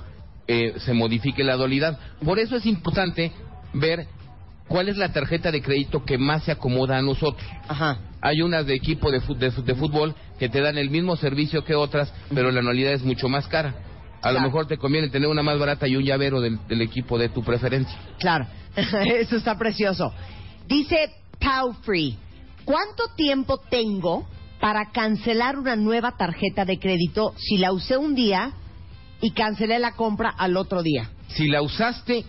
eh, se modifique la dualidad. Por eso es importante ver cuál es la tarjeta de crédito que más se acomoda a nosotros. Ajá. Hay unas de equipo de fútbol que te dan el mismo servicio que otras, pero la anualidad es mucho más cara. A lo mejor te conviene tener una más barata y un llavero del, del equipo de tu preferencia. Claro, eso está precioso. Dice Pau Free, ¿cuánto tiempo tengo para cancelar una nueva tarjeta de crédito si la usé un día y cancelé la compra al otro día? Si la usaste,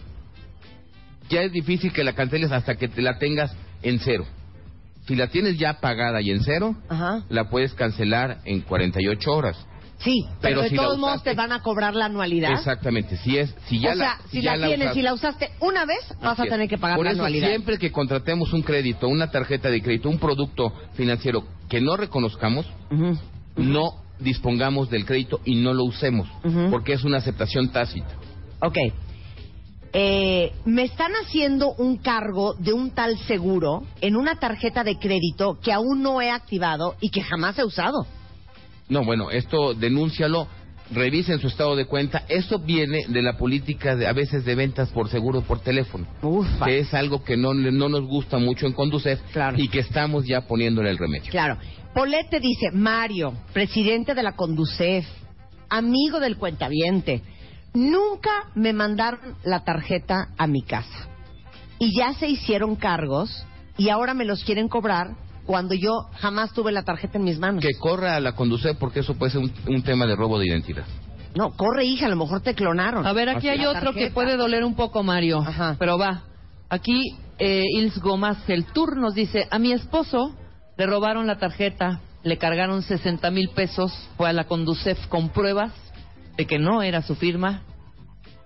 ya es difícil que la canceles hasta que te la tengas en cero. Si la tienes ya pagada y en cero, Ajá. la puedes cancelar en 48 horas. Sí, pero, Pero de si todos modos te van a cobrar la anualidad. Exactamente. Si es, si ya o sea, la, si ya la tienes, si la usaste una vez, vas Así a tener que pagar Por la eso anualidad. siempre que contratemos un crédito, una tarjeta de crédito, un producto financiero que no reconozcamos, no dispongamos del crédito y no lo usemos, porque es una aceptación tácita. Ok. Eh, me están haciendo un cargo de un tal seguro en una tarjeta de crédito que aún no he activado y que jamás he usado. No, bueno, esto denúncialo, revisen su estado de cuenta. Eso viene de la política de, a veces de ventas por seguro por teléfono, Ufa. que es algo que no, no nos gusta mucho en Conducef Claro. y que estamos ya poniéndole el remedio. Claro. Polete dice, Mario, presidente de la Conducef, amigo del cuentaviente, nunca me mandaron la tarjeta a mi casa. Y ya se hicieron cargos y ahora me los quieren cobrar cuando yo jamás tuve la tarjeta en mis manos. Que corra a la Conducef porque eso puede ser un, un tema de robo de identidad. No, corre hija, a lo mejor te clonaron. A ver, aquí Así hay otro que Tarjeta. puede doler un poco, Mario. Ajá. Pero va. Aquí, eh, Ils Gómez, el tour nos dice, a mi esposo le robaron la tarjeta le cargaron 60 mil pesos, fue a la Conducef con pruebas de que no era su firma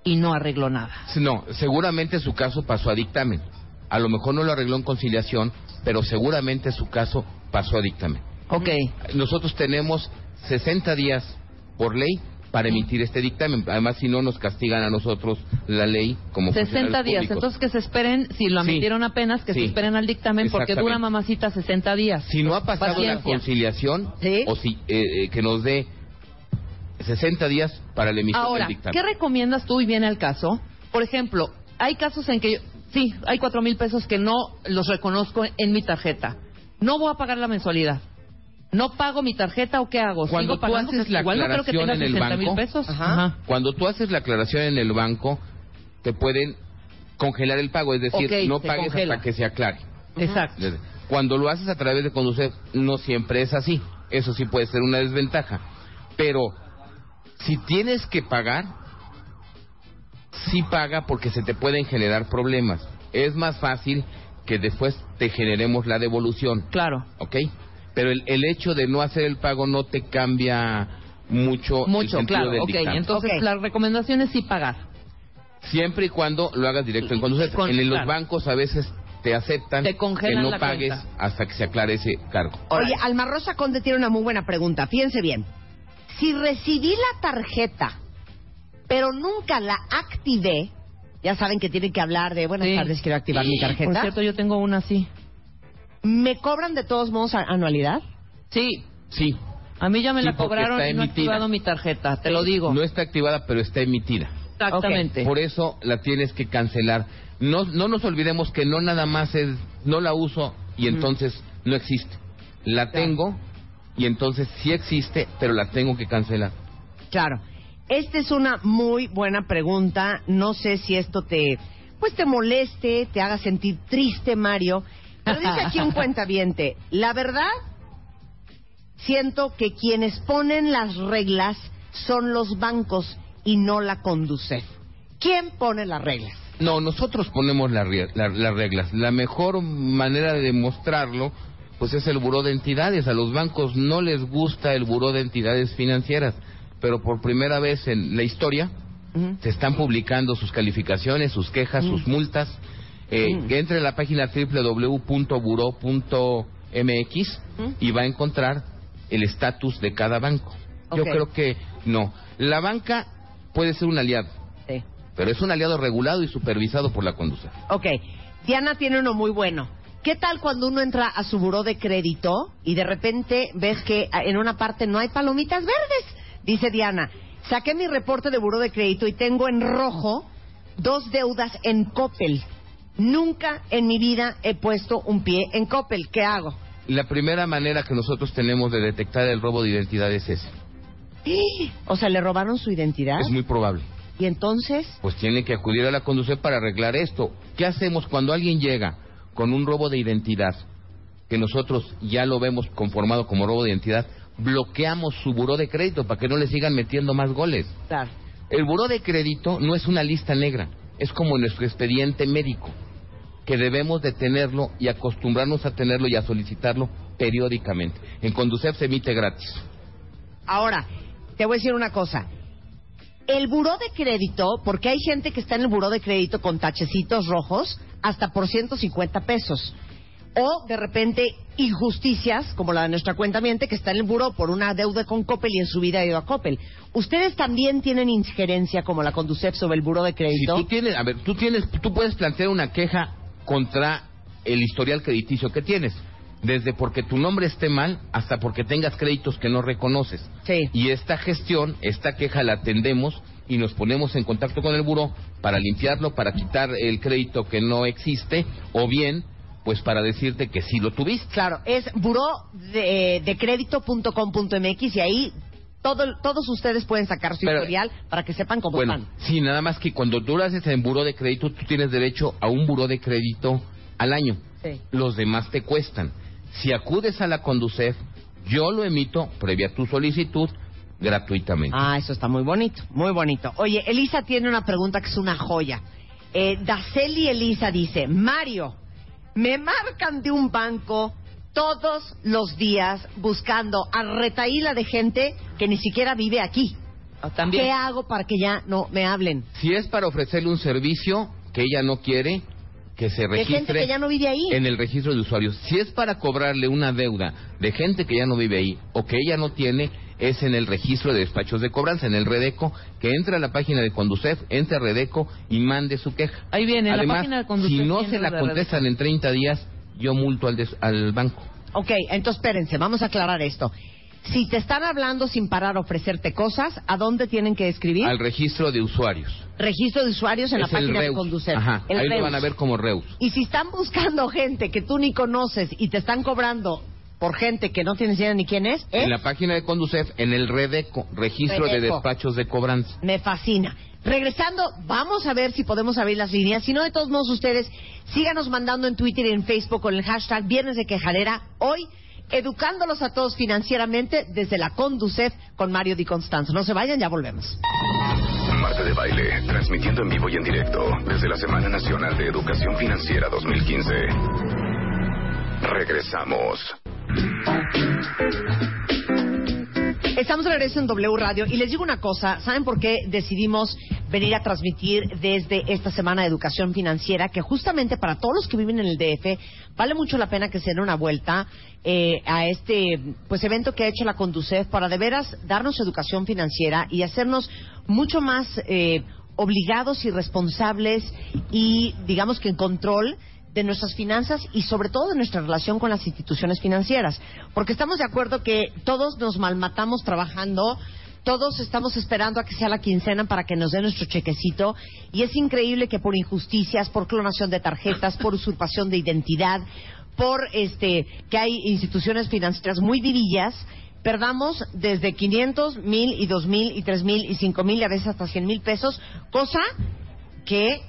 y no arregló nada. No, seguramente su caso pasó a dictamen. A lo mejor no lo arregló en conciliación, pero seguramente su caso pasó a dictamen. Ok. Nosotros tenemos 60 días por ley para emitir este dictamen. Además, si no, nos castigan a nosotros la ley como 60 funcionarios días. públicos. Entonces que se esperen, si lo Sí. emitieron apenas, que se Sí. esperen al dictamen porque dura mamacita 60 días. Si no ha pasado la conciliación, Sí. o si eh, eh, que nos dé 60 días para la emisión Ahora, del dictamen. ¿qué recomiendas tú y viene al caso? Por ejemplo, hay casos en que sí, hay cuatro mil pesos que no los reconozco en mi tarjeta. No voy a pagar la mensualidad. No pago mi tarjeta o qué hago? Cuando ¿Sigo tú haces la igual no creo que aclaración en el 60 mil banco, pesos. Ajá. Cuando tú haces la aclaración en el banco, te pueden congelar el pago, es decir, no pagues congela. hasta que se aclare. Exacto. Cuando lo haces a través de conducir, no siempre es así. Eso sí puede ser una desventaja. Pero si tienes que pagar, sí paga porque se te pueden generar problemas. Es más fácil que después te generemos la devolución, Claro. ¿ok? Pero el, el hecho de no hacer el pago no te cambia mucho, el Mucho, sentido claro. del Ok, dictamen. entonces Ok. la recomendación es sí pagar. Siempre y cuando lo hagas directo en conducir. Con- en los claro. bancos a veces te aceptan Te que no la pagues cuenta. hasta que se aclare ese cargo. Oye, Alma Rosa Conde tiene una muy buena pregunta. Fíjense bien. Si recibí la tarjeta, pero nunca la activé, ya saben que tienen que hablar de buenas Sí. tardes, quiero activar mi Por tarjeta. cierto, yo tengo una así. ¿Me cobran de todos modos anualidad? Sí, Sí, a mí ya me Sí, la cobraron y no he activado mi tarjeta, te lo digo. no está activada, pero está emitida. Exactamente. Por eso la tienes que cancelar. No, no nos olvidemos que no nada más es, no la uso y entonces no existe. La tengo y entonces sí existe, pero la tengo que cancelar. Claro. Esta es una muy buena pregunta. No sé si esto te, pues te moleste, te haga sentir triste, Mario. Pero dice aquí un cuentaviente. La verdad, siento que quienes ponen las reglas son los bancos y no la Conducef. ¿Quién pone las reglas? No, nosotros ponemos la rie- la- las reglas. La mejor manera de demostrarlo, pues es el buró de entidades. A los bancos no les gusta el buró de entidades financieras, pero por primera vez en la historia se están publicando sus calificaciones, sus quejas, sus multas. Eh, entre a la página www.buró.mx y va a encontrar el estatus de cada banco. Yo creo que no. La banca puede ser un aliado, Sí. pero es un aliado regulado y supervisado por la conducta. Ok. Diana tiene uno muy bueno. ¿Qué tal cuando uno entra a su buró de crédito y de repente ves que en una parte no hay palomitas verdes? Dice Diana, saqué mi reporte de buró de crédito y tengo en rojo dos deudas en Coppel. Nunca en mi vida he puesto un pie en Coppel. ¿Qué hago? La primera manera que nosotros tenemos de detectar el robo de identidad es ese. O sea, le robaron su identidad Es muy probable. y entonces Pues tiene que acudir a la conducción para arreglar esto. ¿Qué hacemos cuando alguien llega con un robo de identidad, que nosotros ya lo vemos conformado como robo de identidad? Bloqueamos su buró de crédito para que no le sigan metiendo más goles. Claro. El buró de crédito no es una lista negra, es como nuestro expediente médico, que debemos de tenerlo y acostumbrarnos a tenerlo y a solicitarlo periódicamente. En Conducef se emite gratis. Ahora, te voy a decir una cosa. El buró de crédito, porque hay gente que está en el buró de crédito con tachecitos rojos hasta por 150 pesos. O de repente injusticias, como la de nuestra cuenta miente, que está en el buró por una deuda con Coppel y en su vida ha ido a Coppel. ¿Ustedes también tienen injerencia como la Conducef sobre el buró de Si crédito? tú tienes, a ver, tú tienes, tú puedes plantear una queja contra el historial crediticio que tienes, desde porque tu nombre esté mal hasta porque tengas créditos que no reconoces. Sí. Y esta gestión, esta queja la atendemos y nos ponemos en contacto con el buró para limpiarlo, para quitar el crédito que no existe, o bien, pues para decirte que sí lo tuviste. Claro, es buró de, de crédito.com.mx y ahí todo, todos ustedes pueden sacar su Pero- historial para que sepan cómo Bueno, están. sí, nada más que cuando tú lo haces en buró de crédito, tú tienes derecho a un buró de crédito al año. Sí. Los demás te cuestan. Si acudes a la Conducef, yo lo emito, previa tu solicitud, gratuitamente. Ah, eso está muy bonito, muy bonito. Oye, Elisa tiene una pregunta que es una joya. Eh, Daceli Elisa dice, Mario, me marcan de un banco todos los días buscando a retaíla de gente que ni siquiera vive aquí. Ah, También. ¿Qué hago para que ya no me hablen? Si es para ofrecerle un servicio que ella no quiere, que se De registre gente que ya no vive ahí. en el registro de usuarios. Si es para cobrarle una deuda de gente que ya no vive ahí o que ella no tiene, es en el registro de despachos de cobranza, en el Redeco, que entre a la página de Conducef, entre a Redeco y mande su queja. Ahí viene, en la Además, página de Conducef si no se la lo contestan en 30 días, yo multo al, des- al banco. Ok, entonces espérense, vamos a aclarar esto. Si te están hablando sin parar a ofrecerte cosas, ¿a dónde tienen que escribir? Al registro de usuarios. Registro de usuarios en la es página de. Conducef. Ajá, El ahí lo Reus. van a ver como Reus. Y si están buscando gente que tú ni conoces y te están cobrando por gente que no tienes idea ni quién es, ¿eh? En la página de Conducef, en el Redeco, registro de despachos de cobranza. Me fascina. Regresando, vamos a ver si podemos abrir las líneas. Si no, de todos modos, ustedes síganos mandando en Twitter y en Facebook con el hashtag Viernes de Quejadera. Hoy, educándolos a todos financieramente desde la Conducef con Mario Di Constanzo. No se vayan, ya volvemos. Marta de Baile, transmitiendo en vivo y en directo desde la Semana Nacional de Educación Financiera 2015. Regresamos. Estamos de regreso en W Radio y les digo una cosa, ¿saben por qué decidimos venir a transmitir desde esta semana de educación financiera? Que justamente para todos los que viven en el DF vale mucho la pena que se den una vuelta eh, a este pues evento que ha hecho la Conducef para de veras darnos educación financiera y hacernos mucho más eh, obligados y responsables y digamos que en control de nuestras finanzas y sobre todo de nuestra relación con las instituciones financieras. Porque estamos de acuerdo que todos nos malmatamos trabajando, todos estamos esperando a que sea la quincena para que nos den nuestro chequecito y es increíble que por injusticias, por clonación de tarjetas, por usurpación de identidad, por este que hay instituciones financieras muy vivillas, perdamos desde 500, 1000 y 2000 y 3000 y 5000 y a veces hasta 100 mil pesos, cosa que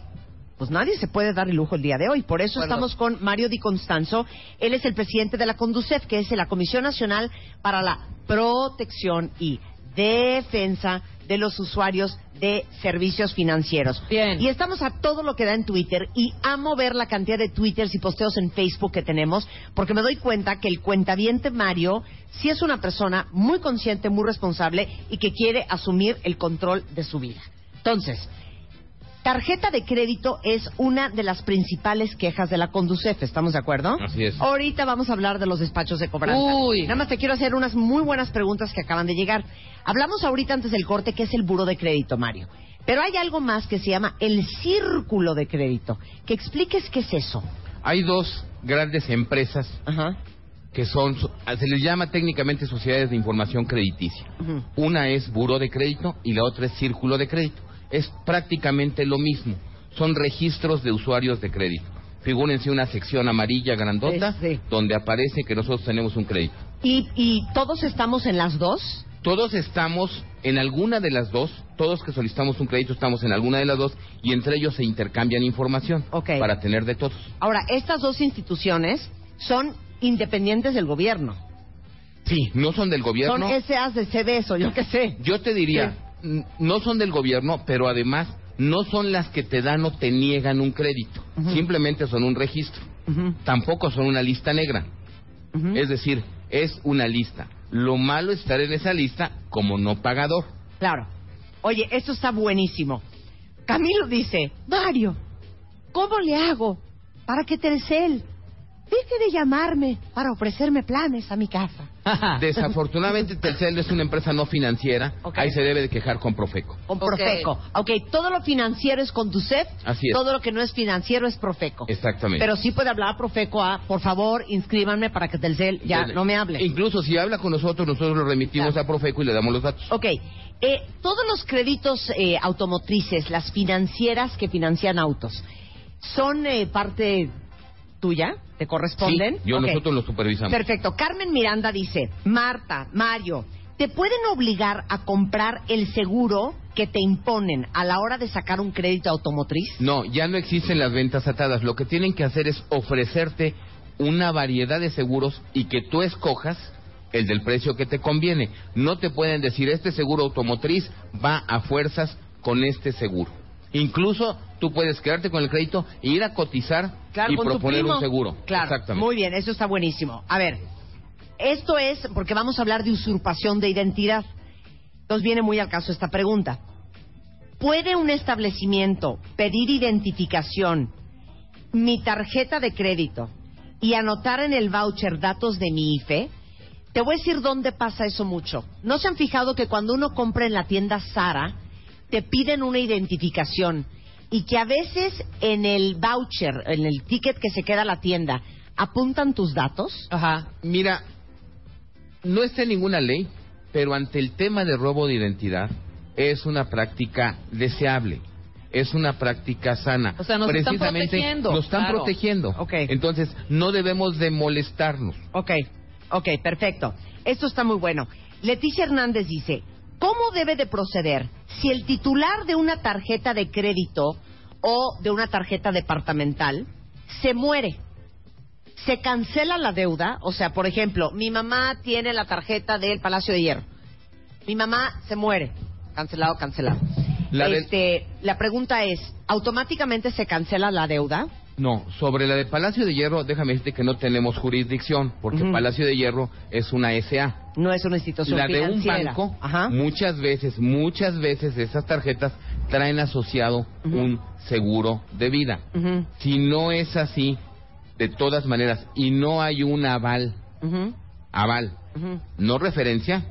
pues nadie se puede dar el lujo el día de hoy. Por eso estamos con Mario Di Constanzo. Él es el presidente de la Conducef, que es la Comisión Nacional para la Protección y Defensa de los Usuarios de Servicios Financieros. Bien. Y estamos a todo lo que da en Twitter y amo ver la cantidad de twitters y posteos en Facebook que tenemos, porque me doy cuenta que el cuentaviente Mario sí es una persona muy consciente, muy responsable y que quiere asumir el control de su vida. Entonces, Tarjeta de crédito es una de las principales quejas de la Conducef, ¿estamos de acuerdo? Así es. Ahorita vamos a hablar de los despachos de cobranza. Uy. Nada más te quiero hacer unas muy buenas preguntas que acaban de llegar. Hablamos ahorita antes del corte que es el buro de crédito, Mario. Pero hay algo más que se llama el círculo de crédito. Que expliques qué es eso. Hay dos grandes empresas Ajá. que son, se les llama técnicamente sociedades de información crediticia. Ujú. Una es Buró de Crédito y la otra es Círculo de Crédito. Es prácticamente lo mismo. Son registros de usuarios de crédito. Figúrense una sección amarilla grandota Sí, sí. donde aparece que nosotros tenemos un crédito. ¿Y, ¿Y todos estamos en las dos? Todos estamos en alguna de las dos, todos que solicitamos un crédito estamos en alguna de las dos y entre ellos se intercambian información para tener de todos. Ahora, estas dos instituciones son independientes del gobierno. Sí, no son del gobierno. Son SAs de CBS o yo qué sé. Yo te diría, no son del gobierno, pero además no son las que te dan o te niegan un crédito. Simplemente son un registro. Tampoco son una lista negra. Es decir, es una lista. Lo malo es estar en esa lista como no pagador. Claro. Oye, esto está buenísimo. Camilo dice, Mario, ¿cómo le hago para que Telcel deje de llamarme para ofrecerme planes a mi casa? Desafortunadamente Telcel es una empresa no financiera. Ahí se debe de quejar con Profeco. Con. Profeco. Ok, todo lo financiero es con Ducef, Así es. todo lo que no es financiero es Profeco. Exactamente. Pero sí puede hablar a Profeco a, por favor, inscríbanme para que Telcel ya Entonces, no me hable. Incluso si habla con nosotros, nosotros lo remitimos Claro. a Profeco y le damos los datos. Ok, eh, todos los créditos eh, automotrices, las financieras que financian autos, ¿son eh, parte tuya? ¿Te corresponden? Sí, yo nosotros lo supervisamos. Perfecto. Carmen Miranda dice, Marta, Mario, ¿te pueden obligar a comprar el seguro que te imponen a la hora de sacar un crédito automotriz? No, ya no existen las ventas atadas. Lo que tienen que hacer es ofrecerte una variedad de seguros y que tú escojas el del precio que te conviene. No te pueden decir, este seguro automotriz va a fuerzas con este seguro. Incluso tú puedes quedarte con el crédito e ir a cotizar Claro, y proponer un seguro. Claro, Exactamente. muy bien, eso está buenísimo. A ver, esto es porque vamos a hablar de usurpación de identidad. Entonces viene muy al caso esta pregunta. ¿Puede un establecimiento pedir identificación, mi tarjeta de crédito y anotar en el voucher datos de mi IFE? Te voy a decir dónde pasa eso mucho. ¿No se han fijado que cuando uno compra en la tienda Sara, te piden una identificación y que a veces en el voucher, en el ticket que se queda a la tienda, apuntan tus datos? Ajá. Mira, no está en ninguna ley, pero ante el tema de robo de identidad es una práctica deseable. Es una práctica sana. O sea, nos están Precisamente protegiendo, Nos están claro. protegiendo. Ok. Entonces, no debemos de molestarnos. Ok, ok, perfecto. Esto está muy bueno. Leticia Hernández dice, ¿cómo debe de proceder si el titular de una tarjeta de crédito o de una tarjeta departamental se muere? ¿Se cancela la deuda? O sea, por ejemplo, mi mamá tiene la tarjeta del Palacio de Hierro. Mi mamá se muere. Cancelado, cancelado. La de- este, la pregunta es, ¿automáticamente se cancela la deuda? No, sobre la de Palacio de Hierro, déjame decirte que no tenemos jurisdicción, porque. Palacio de Hierro es una SA. No es una institución La de un banco, Ajá. muchas veces, muchas veces esas tarjetas traen asociado un seguro de vida. Si no es así, de todas maneras, y no hay un aval, aval, no referencia,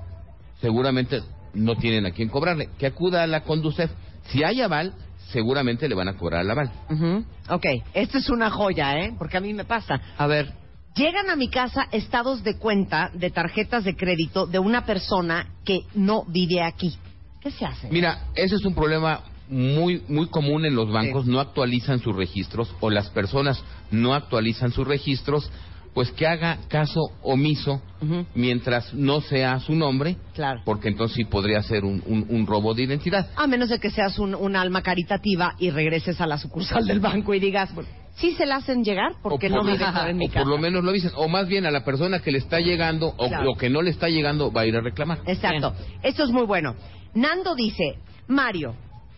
seguramente no tienen a quién cobrarle. Que acuda a la Conducef. Si hay aval, seguramente le van a cobrar el aval. Ujú. Ok, esto es una joya, ¿eh? Porque a mí me pasa. A ver. Llegan a mi casa estados de cuenta de tarjetas de crédito de una persona que no vive aquí. ¿Qué se hace? Mira, ese es un problema muy muy común en los bancos, Sí. no actualizan sus registros o las personas no actualizan sus registros, pues que haga caso omiso mientras no sea su nombre, Claro. porque entonces sí podría ser un, un- un robo de identidad. A menos de que seas un, un alma caritativa y regreses a la sucursal del banco y digas, ¿sí se la hacen llegar? Porque O no por- vive en mi o casa. por lo menos lo dicen, o más bien a la persona que le está llegando o, Claro. o que no le está llegando va a ir a reclamar. Exacto. Esto es muy bueno. Nando dice, Mario,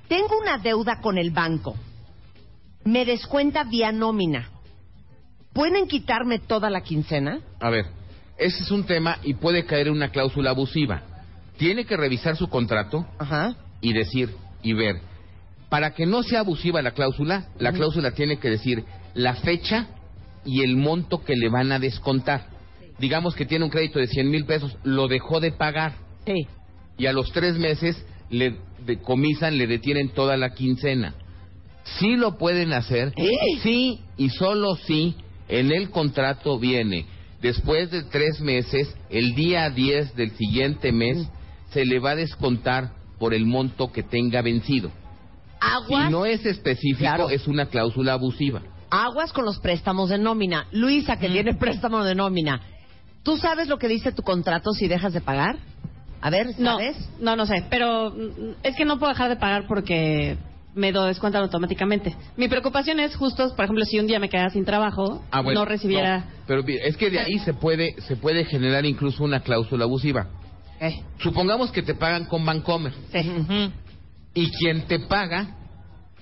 tengo una deuda con el banco. Me descuenta vía nómina. ¿Pueden quitarme toda la quincena? A ver, ese es un tema y puede caer en una cláusula abusiva. Tiene que revisar su contrato Ajá. y decir y ver. Para que no sea abusiva la cláusula, la cláusula tiene que decir la fecha y el monto que le van a descontar. Digamos que tiene un crédito de 100 mil pesos, lo dejó de pagar Sí. y a los tres meses le decomisan, le detienen toda la quincena. Sí lo pueden hacer, ¿Eh? sí y solo sí en el contrato viene. Después de tres meses, el día 10 del siguiente mes, se le va a descontar por el monto que tenga vencido. Aguas, Si no es específico, Claro. es una cláusula abusiva. aguas con los préstamos de nómina. Luisa, que tiene préstamo de nómina. ¿Tú sabes lo que dice tu contrato si dejas de pagar? A ver, No, ¿sabes? no, no sé, pero es que no puedo dejar de pagar porque me lo descuentan automáticamente. Mi preocupación es justo, por ejemplo, si un día me quedara sin trabajo, Ah, bueno, no recibiera... no, pero es que de ahí se puede, se puede generar incluso una cláusula abusiva. Eh, Supongamos que te pagan con Bancomer. sí. Y quien te paga,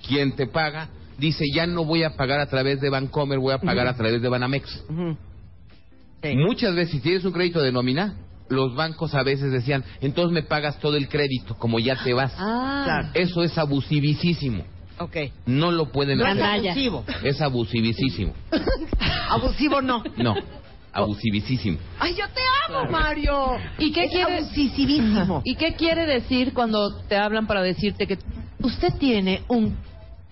quien te paga, dice ya no voy a pagar a través de Bancomer, voy a pagar a través de Banamex. Sí. Muchas veces, si tienes un crédito de nómina, los bancos a veces decían, entonces me pagas todo el crédito, como ya te vas. Ah. Claro. Eso es abusivísimo. Ok. No lo pueden No es hacer. Gandalla. abusivo. Es abusivísimo. Abusivo no. No, abusivísimo. Ay, yo te amo, Mario. ¿Y qué Es quiere- abusisivísimo. ¿Y qué quiere decir cuando te hablan para decirte que usted tiene un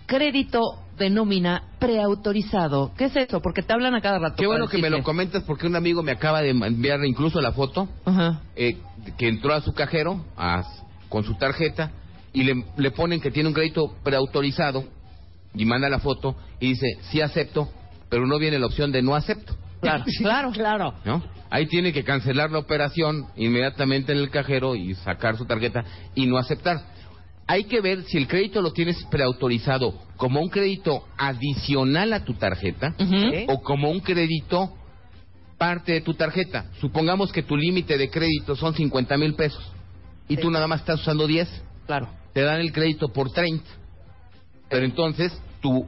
crédito de nómina preautorizado? ¿Qué es eso? Porque te hablan a cada rato. Qué bueno que me lo comentas porque un amigo me acaba de enviar incluso la foto Ajá. eh, que entró a su cajero a- con su tarjeta y le, le ponen que tiene un crédito preautorizado y manda la foto y dice sí acepto, pero no viene la opción de no acepto, Claro, claro, claro. ¿no? Ahí tiene que cancelar la operación inmediatamente en el cajero y sacar su tarjeta y no aceptar. Hay que ver si el crédito lo tienes preautorizado como un crédito adicional a tu tarjeta ¿Sí? o como un crédito parte de tu tarjeta. Supongamos que tu límite de crédito son 50 mil pesos y tú nada más estás usando 10. Claro. Te dan el crédito por 30. Pero entonces tu,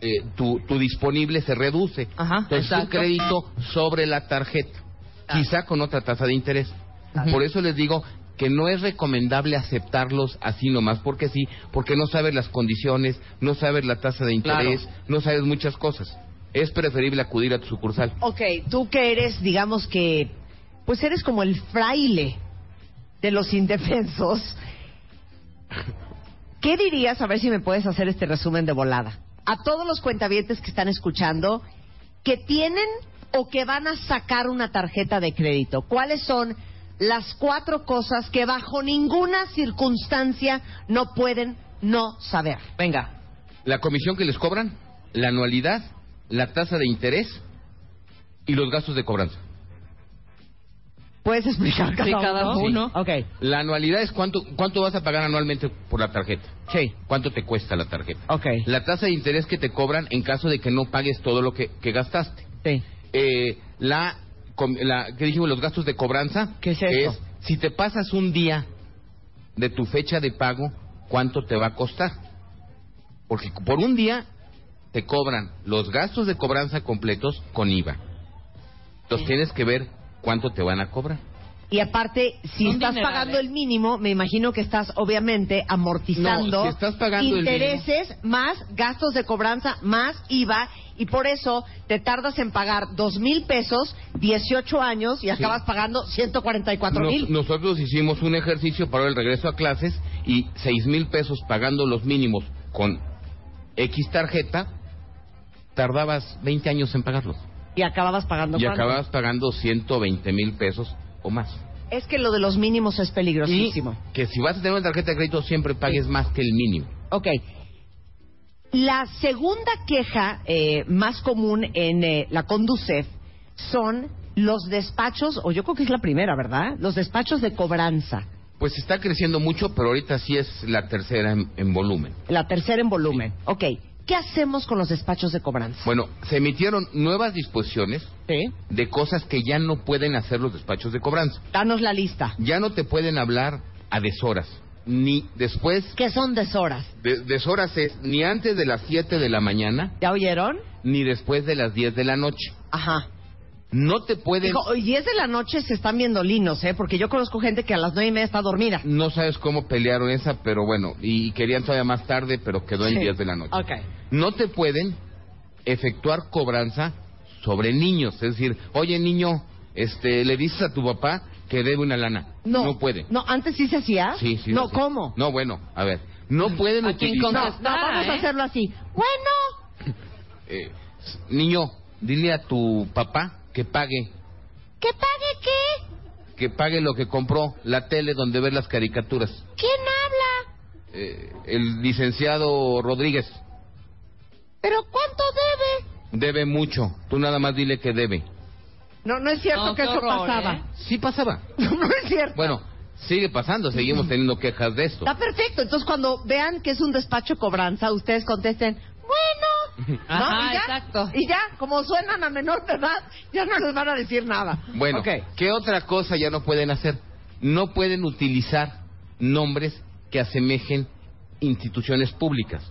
eh, tu, tu disponible se reduce. Ajá, Entonces, crédito sobre la tarjeta, quizá con otra tasa de interés. Por eso les digo que no es recomendable aceptarlos así nomás, porque sí, porque no sabes las condiciones, no sabes la tasa de interés, no sabes muchas cosas. Es preferible acudir a tu sucursal. Ok, tú que eres, digamos que, pues eres como el fraile de los indefensos. ¿Qué dirías, a ver si me puedes hacer este resumen de volada? A todos los cuentavientes que están escuchando, que tienen o que van a sacar una tarjeta de crédito, ¿cuáles son las cuatro cosas que bajo ninguna circunstancia no pueden no saber? Venga. La comisión que les cobran, la anualidad, la tasa de interés y los gastos de cobranza. ¿Puedes explicar cada, Sí, cada uno. Ok, La anualidad es cuánto, cuánto vas a pagar anualmente por la tarjeta. sí, ¿Cuánto te cuesta la tarjeta? ok, La tasa de interés que te cobran en caso de que no pagues todo lo que, que gastaste. sí. Eh, la, la, ¿qué dijimos? Los gastos de cobranza. ¿Qué es eso? si te pasas un día de tu fecha de pago, ¿cuánto te va a costar? Porque por un día te cobran los gastos de cobranza completos con IVA. Entonces tienes que ver cuánto te van a cobrar. Y aparte, si estás dinerales. pagando el mínimo, me imagino que estás obviamente amortizando No, si estás pagando el intereses más gastos de cobranza más IVA y por eso te tardas en pagar dos mil pesos, 18 años y acabas pagando 144 Nos- mil. nosotros hicimos un ejercicio para el regreso a clases y seis mil pesos pagando los mínimos con X tarjeta, tardabas 20 años en pagarlos. Y acababas pagando Y cuánto? acababas pagando 120 mil pesos o más. Es que lo de los mínimos es Y peligrosísimo. que si vas a tener una tarjeta de crédito siempre pagues más que el mínimo. Ok. La segunda queja eh, más común en eh, la Conducef son los despachos, o yo creo que es la primera, ¿verdad? Los despachos de cobranza. Pues está creciendo mucho, pero ahorita sí es la tercera en, en volumen. La tercera en volumen. Ok. ¿Qué hacemos con los despachos de cobranza? Bueno, se emitieron nuevas disposiciones Sí. de cosas que ya no pueden hacer los despachos de cobranza. Danos la lista. Ya no te pueden hablar a deshoras, ni después ¿Qué son deshoras? De, deshoras es ni antes de las 7 de la mañana, ¿Ya oyeron? ni después de las 10 de la noche. Ajá. No te pueden... Dijo, hoy 10 de la noche se están viendo linos, ¿eh? Porque yo conozco gente que a las nueve y media está dormida. No sabes cómo pelearon esa, pero bueno, y querían todavía más tarde, pero quedó en Sí. 10 de la noche. Ok. No te pueden efectuar cobranza sobre niños, es decir, oye niño, este, le dices a tu papá que debe una lana. No. No puede. No, antes sí se hacía. Sí, sí. No. ¿cómo? No, bueno, a ver, no pueden ¿A quién utilizar... No, no, vamos a ¿eh? hacerlo así. Bueno, Eh, niño, dile a tu papá que pague ¿que pague qué? que pague lo que compró, la tele donde ver las caricaturas. ¿Quién habla? Eh, el licenciado Rodríguez ¿Pero cuánto debe? debe mucho. Tú nada más dile que debe. No, no es cierto No, que eso horror, pasaba. ¿eh? Sí pasaba. No, es cierto. Bueno, sigue pasando, seguimos teniendo quejas de esto. Está perfecto. Entonces, cuando vean que es un despacho cobranza, ustedes contesten, bueno. ¿No? Ajá, y ya, exacto. Y ya, como suenan a menor de edad, ya no les van a decir nada. Bueno, Ok. ¿qué otra cosa ya no pueden hacer? No pueden utilizar nombres que asemejen instituciones públicas.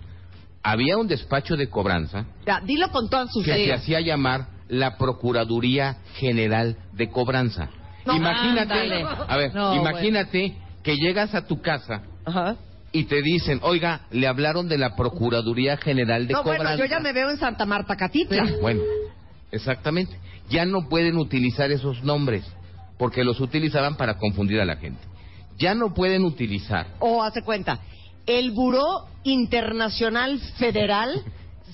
Había un despacho de cobranza Ya, dilo con todas sus que se hacía llamar la Procuraduría General de Cobranza. No, imagínate, ándale. a ver, No, imagínate que llegas a tu casa Ajá. Y te dicen, oiga, le hablaron de la Procuraduría General de No, Cobranza. bueno, yo ya me veo en Santa Marta Catitla. Bueno, exactamente. Ya no pueden utilizar esos nombres porque los utilizaban para confundir a la gente. Ya no pueden utilizar. O hace cuenta, el Buró Internacional Federal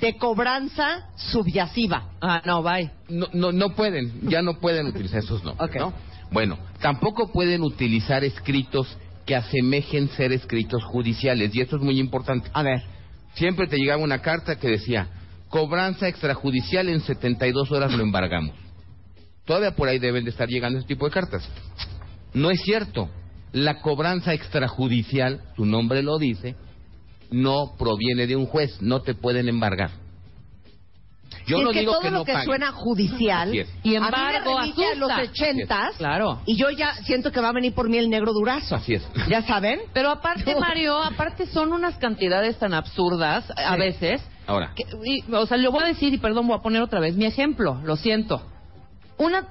de Cobranza Subyasiva. Ah, no, bye. No, no, no pueden, ya no pueden utilizar esos nombres. Bueno, tampoco pueden utilizar escritos que asemejen ser escritos judiciales y esto es muy importante. A ver. Siempre te llegaba una carta que decía, cobranza extrajudicial en 72 horas lo embargamos. Todavía por ahí deben de estar llegando ese tipo de cartas. No es cierto. La cobranza extrajudicial, su nombre lo dice, no proviene de un juez, no te pueden embargar. Yo Si no es que digo todo que lo que paguen. suena judicial. Y a mí embargo, me a los ochentas Claro. y yo ya siento que va a venir por mí el negro durazo. Así es. ¿Ya saben? Pero aparte, Mario, aparte son unas cantidades tan absurdas a veces. Ahora, que- y, o sea, lo voy a decir y perdón, voy a poner otra vez mi ejemplo, lo siento. Una,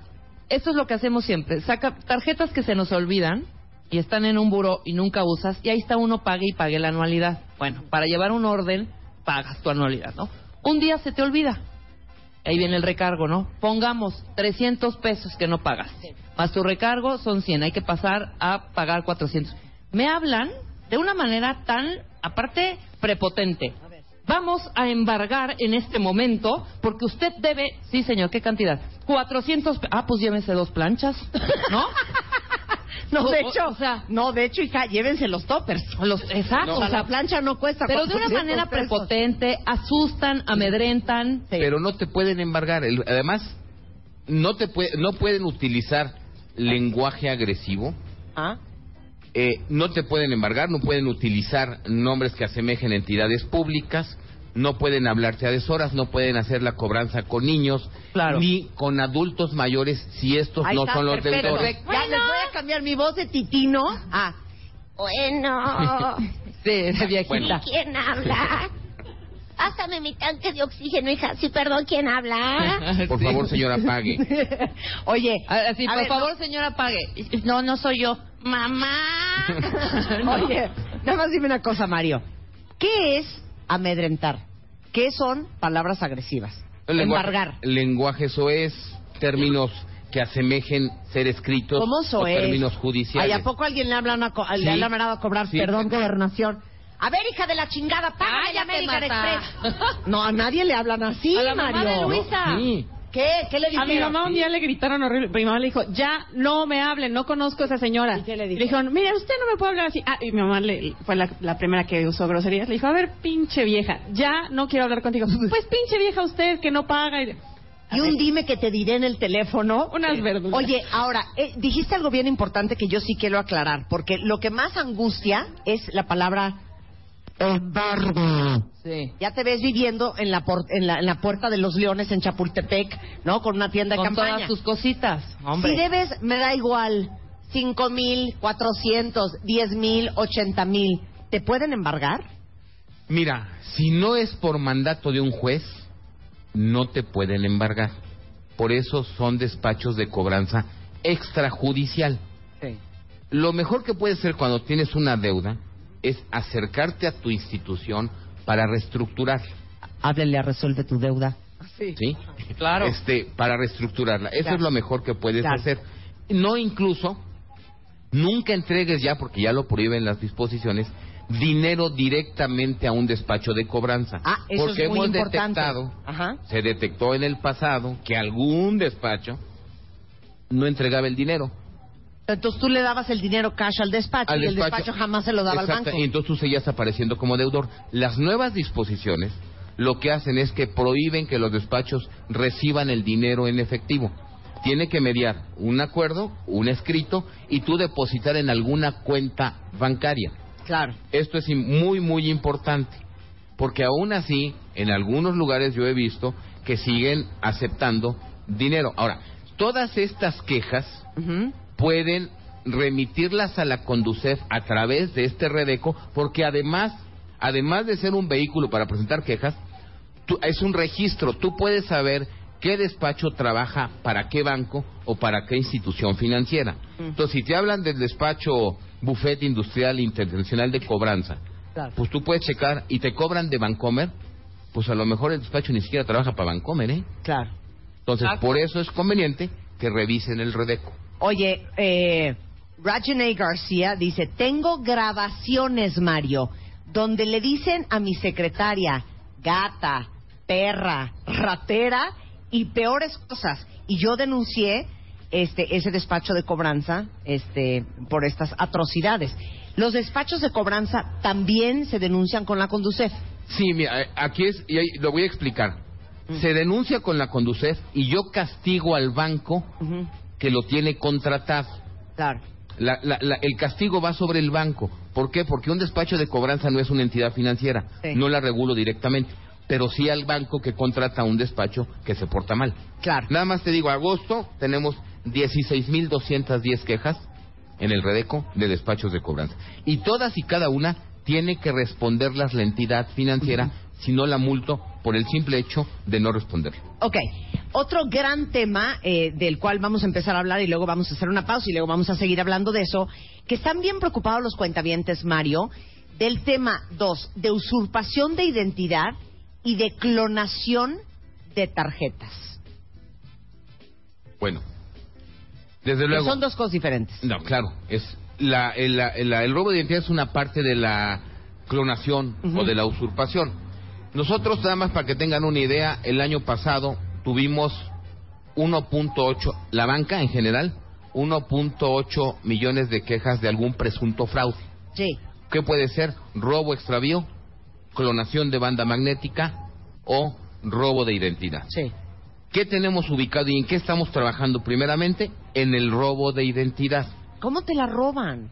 esto es lo que hacemos siempre, saca tarjetas que se nos olvidan y están en un buro y nunca usas y ahí está uno pague y pague la anualidad. Bueno, para llevar un orden, pagas tu anualidad, ¿no? Un día se te olvida. Ahí viene el recargo, ¿no? Pongamos 300 pesos que no pagas. Más tu recargo son 100. Hay que pasar a pagar 400. Me hablan de una manera tan, aparte, prepotente. Vamos a embargar en este momento porque usted debe, sí señor, ¿qué cantidad? 400, pe- ah, pues llévese dos planchas, ¿no? No, de hecho, o sea- no, de hecho, hija, llévense los toppers. Los, exacto, o sea, o sea, la plancha no cuesta pero de una 400 manera pesos. prepotente, asustan, amedrentan. pero no te pueden embargar. El- además, no te pue- no pueden utilizar lenguaje agresivo. ¿Ah? Eh, no te pueden embargar, no pueden utilizar nombres que asemejen entidades públicas, no pueden hablarte a deshoras, no pueden hacer la cobranza con niños, Claro. ni con adultos mayores si estos Ahí no está, son los perfecto. deudores. Ya les voy a cambiar mi voz de titino a... Bueno, Sí, de viejita. Bueno. ¿quién habla? Pásame mi tanque de oxígeno, hija. Sí, perdón, ¿quién habla? Por Sí. favor, señora, pague. Oye, Así, por ver, favor, señora, pague. No, no soy yo. Mamá. no, Oye, nada más dime una cosa, Mario. ¿Qué es amedrentar? ¿Qué son palabras agresivas? El lenguaje- Embargar. Lenguaje soez, términos que asemejen ser escritos ¿Cómo o soez? términos Ay, judiciales. ¿a poco alguien le hablan a, co- Sí. le a cobrar? Sí. Perdón, gobernación. A ver, hija de la chingada, págame la Cállate, American Marta. Express. No, a nadie le hablan así, A la mamá Mario. de Luisa. Sí. ¿Qué? ¿Qué le A dijeron? mi mamá un día le gritaron horrible. Mi mamá le dijo, ya no me hablen, no conozco a esa señora. ¿Y qué le dijo? dijeron, mire, usted no me puede hablar así. Ah, y mi mamá le, fue la, la primera que usó groserías. Le dijo, a ver, pinche vieja, ya no quiero hablar contigo. pues pinche vieja usted que no paga. Y- Y un dime que te diré en el teléfono. Unas verduras. Oye, ahora, eh, dijiste algo bien importante que yo sí quiero aclarar, porque lo que más angustia es la palabra embargo. Sí. Ya te ves viviendo en la, por- en la, en la puerta de los leones en Chapultepec, ¿no? Con una tienda de Con campaña. todas tus cositas. Hombre. Si debes, me da igual, cinco mil, cuatrocientos, diez mil, ochenta mil, ¿te pueden embargar? Mira, si no es por mandato de un juez, no te pueden embargar. Por eso son despachos de cobranza extrajudicial. Sí. Lo mejor que puedes hacer cuando tienes una deuda es acercarte a tu institución para reestructurar, Háblele a Resuelve tu deuda. ¿sí? Claro. Este, para reestructurarla. Eso Claro. es lo mejor que puedes Claro. hacer. No incluso, nunca entregues ya, porque ya lo prohíben las disposiciones, dinero directamente a un despacho de cobranza. Ah, eso porque es muy hemos importante. detectado, Ajá. se detectó en el pasado que algún despacho no entregaba el dinero. Entonces tú le dabas el dinero cash al despacho al y el despacho jamás se lo daba al banco. Y entonces tú seguías apareciendo como deudor. Las nuevas disposiciones lo que hacen es que prohíben que los despachos reciban el dinero en efectivo. Tiene que mediar un acuerdo, un escrito y tú depositar en alguna cuenta bancaria. Claro. Esto es muy, muy importante, porque aún así, en algunos lugares yo he visto que siguen aceptando dinero. Ahora, todas estas quejas. Pueden remitirlas a la Conducef a través de este Redeco, porque además, además de ser un vehículo para presentar quejas, tú- es un registro. Tú puedes saber qué despacho trabaja para qué banco o para qué institución financiera. Entonces, si te hablan del despacho Buffet Industrial Internacional de Cobranza, Claro. pues tú puedes checar y te cobran de Bancomer, pues a lo mejor el despacho ni siquiera trabaja para Bancomer, ¿eh? Claro. Entonces, por eso es conveniente que revisen el Redeco. Oye, eh, Rajane García dice, tengo grabaciones, Mario, donde le dicen a mi secretaria, gata, perra, ratera y peores cosas. Y yo denuncié este ese despacho de cobranza este por estas atrocidades. Los despachos de cobranza también se denuncian con la Conducef. Sí, mira, eh, aquí es, y ahí lo voy a explicar. Se denuncia con la Conducef y yo castigo al banco que lo tiene contratado. Claro. La- la- la- el castigo va sobre el banco. ¿Por qué? Porque un despacho de cobranza no es una entidad financiera. Sí. No la regulo directamente. pero sí al banco que contrata un despacho que se porta mal. Claro. Nada más te digo, agosto tenemos 16.210 quejas en el Redeco de despachos de cobranza. Y todas y cada una tiene que responderlas la entidad financiera, si no la multo por el simple hecho de no responder. Ok, otro gran tema eh, del cual vamos a empezar a hablar y luego vamos a hacer una pausa y luego vamos a seguir hablando de eso, que están bien preocupados los cuentavientes, Mario, del tema 2, de usurpación de identidad y de clonación de tarjetas. Bueno, desde Que luego... son dos cosas diferentes. No, claro, es la, el, la- el- el robo de identidad es una parte de la clonación o de la usurpación. Nosotros, nada más para que tengan una idea, el año pasado tuvimos 1.8, la banca en general, 1.8 millones de quejas de algún presunto fraude. Sí. ¿Qué puede ser? Robo, extravío, clonación de banda magnética o robo de identidad. Sí. ¿Qué tenemos ubicado y en qué estamos trabajando primeramente? En el robo de identidad. ¿Cómo te la roban?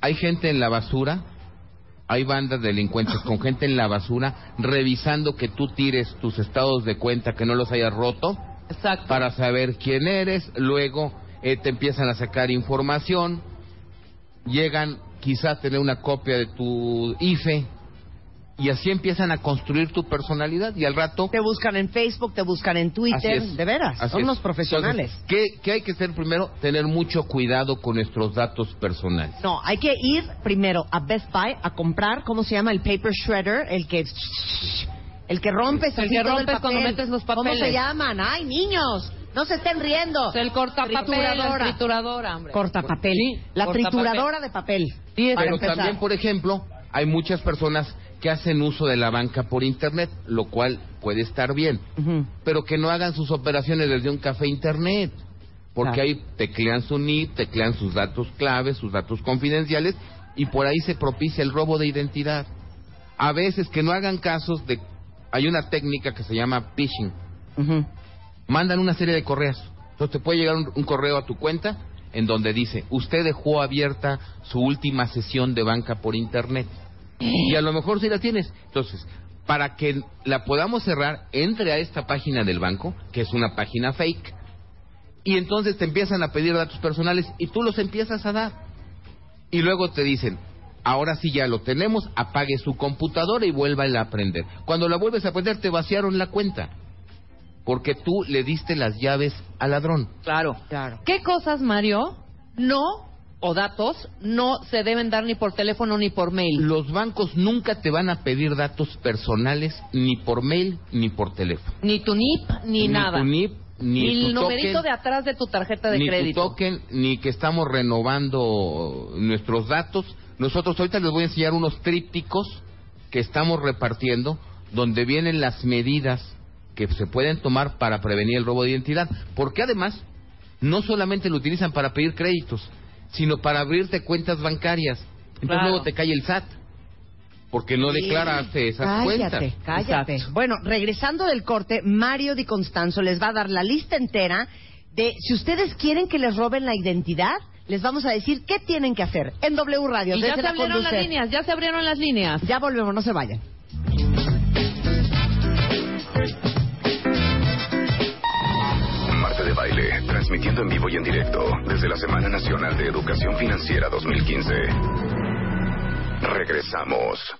Hay gente en la basura, hay bandas delincuentes con gente en la basura revisando que tú tires tus estados de cuenta, que no los hayas roto, Exacto. para saber quién eres. Luego eh, te empiezan a sacar información, llegan quizás a tener una copia de tu IFE y así empiezan a construir tu personalidad y al rato Te buscan en Facebook, te buscan en Así Twitter, es. de veras, Así son es. unos profesionales. Entonces, ¿qué, qué hay que hacer primero? Tener mucho cuidado con nuestros datos personales. No, hay que ir primero a Best Buy a comprar, ¿cómo se llama? El paper shredder, el que... El que rompes El así que todo rompes papel. cuando metes los ¿Cómo papeles. se llaman? ¡Ay, niños! No se estén riendo. El cortapapel, Trituradora. la trituradora, hombre. Cortapapel. Sí, la trituradora de papel. Sí, para Pero empezar. también, por ejemplo, hay muchas personas que hacen uso de la banca por Internet, lo cual puede estar bien, pero que no hagan sus operaciones desde un café Internet, porque Claro. ahí teclean su NIP, teclean sus datos claves, sus datos confidenciales, y por ahí se propicia el robo de identidad. A veces que no hagan casos de... Hay una técnica que se llama phishing. Mandan una serie de correos. Entonces te puede llegar un, un correo a tu cuenta en donde dice, usted dejó abierta su última sesión de banca por internet. Y a lo mejor sí la tienes. Entonces, para que la podamos cerrar, entre a esta página del banco, que es una página fake, y entonces te empiezan a pedir datos personales y tú los empiezas a dar. Y luego te dicen, ahora sí ya lo tenemos, apague su computadora y vuelva a aprender. Cuando la vuelves a aprender te vaciaron la cuenta, porque tú le diste las llaves al ladrón. Claro. Claro. ¿Qué cosas, Mario, no, o datos, no se deben dar ni por teléfono ni por mail? Los bancos nunca te van a pedir datos personales ni por mail ni por teléfono. Ni tu NIP, ni, nada. tu NIP, ni, Ni tu el numerito token, de atrás de tu tarjeta de ni crédito. tu token, ni que estamos renovando nuestros datos. Nosotros ahorita les voy a enseñar unos trípticos que estamos repartiendo donde vienen las medidas que se pueden tomar para prevenir el robo de identidad. Porque además, no solamente lo utilizan para pedir créditos, sino para abrirte cuentas bancarias. Entonces Claro. luego te cae el SAT. Porque no declaraste esas cállate, cuentas. Cállate, Exacto. Bueno, regresando del corte, Mario Di Constanzo les va a dar la lista entera de si ustedes quieren que les roben la identidad, les vamos a decir qué tienen que hacer en W Radio. Y ya se la abrieron las líneas, ya se abrieron las líneas. Ya volvemos, no se vayan. Transmitiendo en vivo y en directo desde la Semana Nacional de Educación Financiera 2015. Regresamos.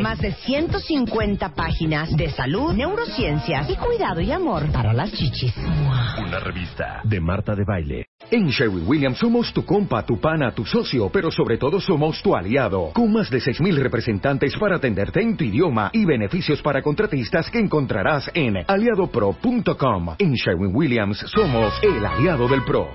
más de 150 páginas de salud, neurociencias y cuidado y amor para las chichis. Una revista de Marta de Baile. En Sherwin Williams somos tu compa, tu pana, tu socio, pero sobre todo somos tu aliado, con más de 6.000 representantes para atenderte en tu idioma y beneficios para contratistas que encontrarás en aliadopro.com. En Sherwin Williams somos el aliado del PRO.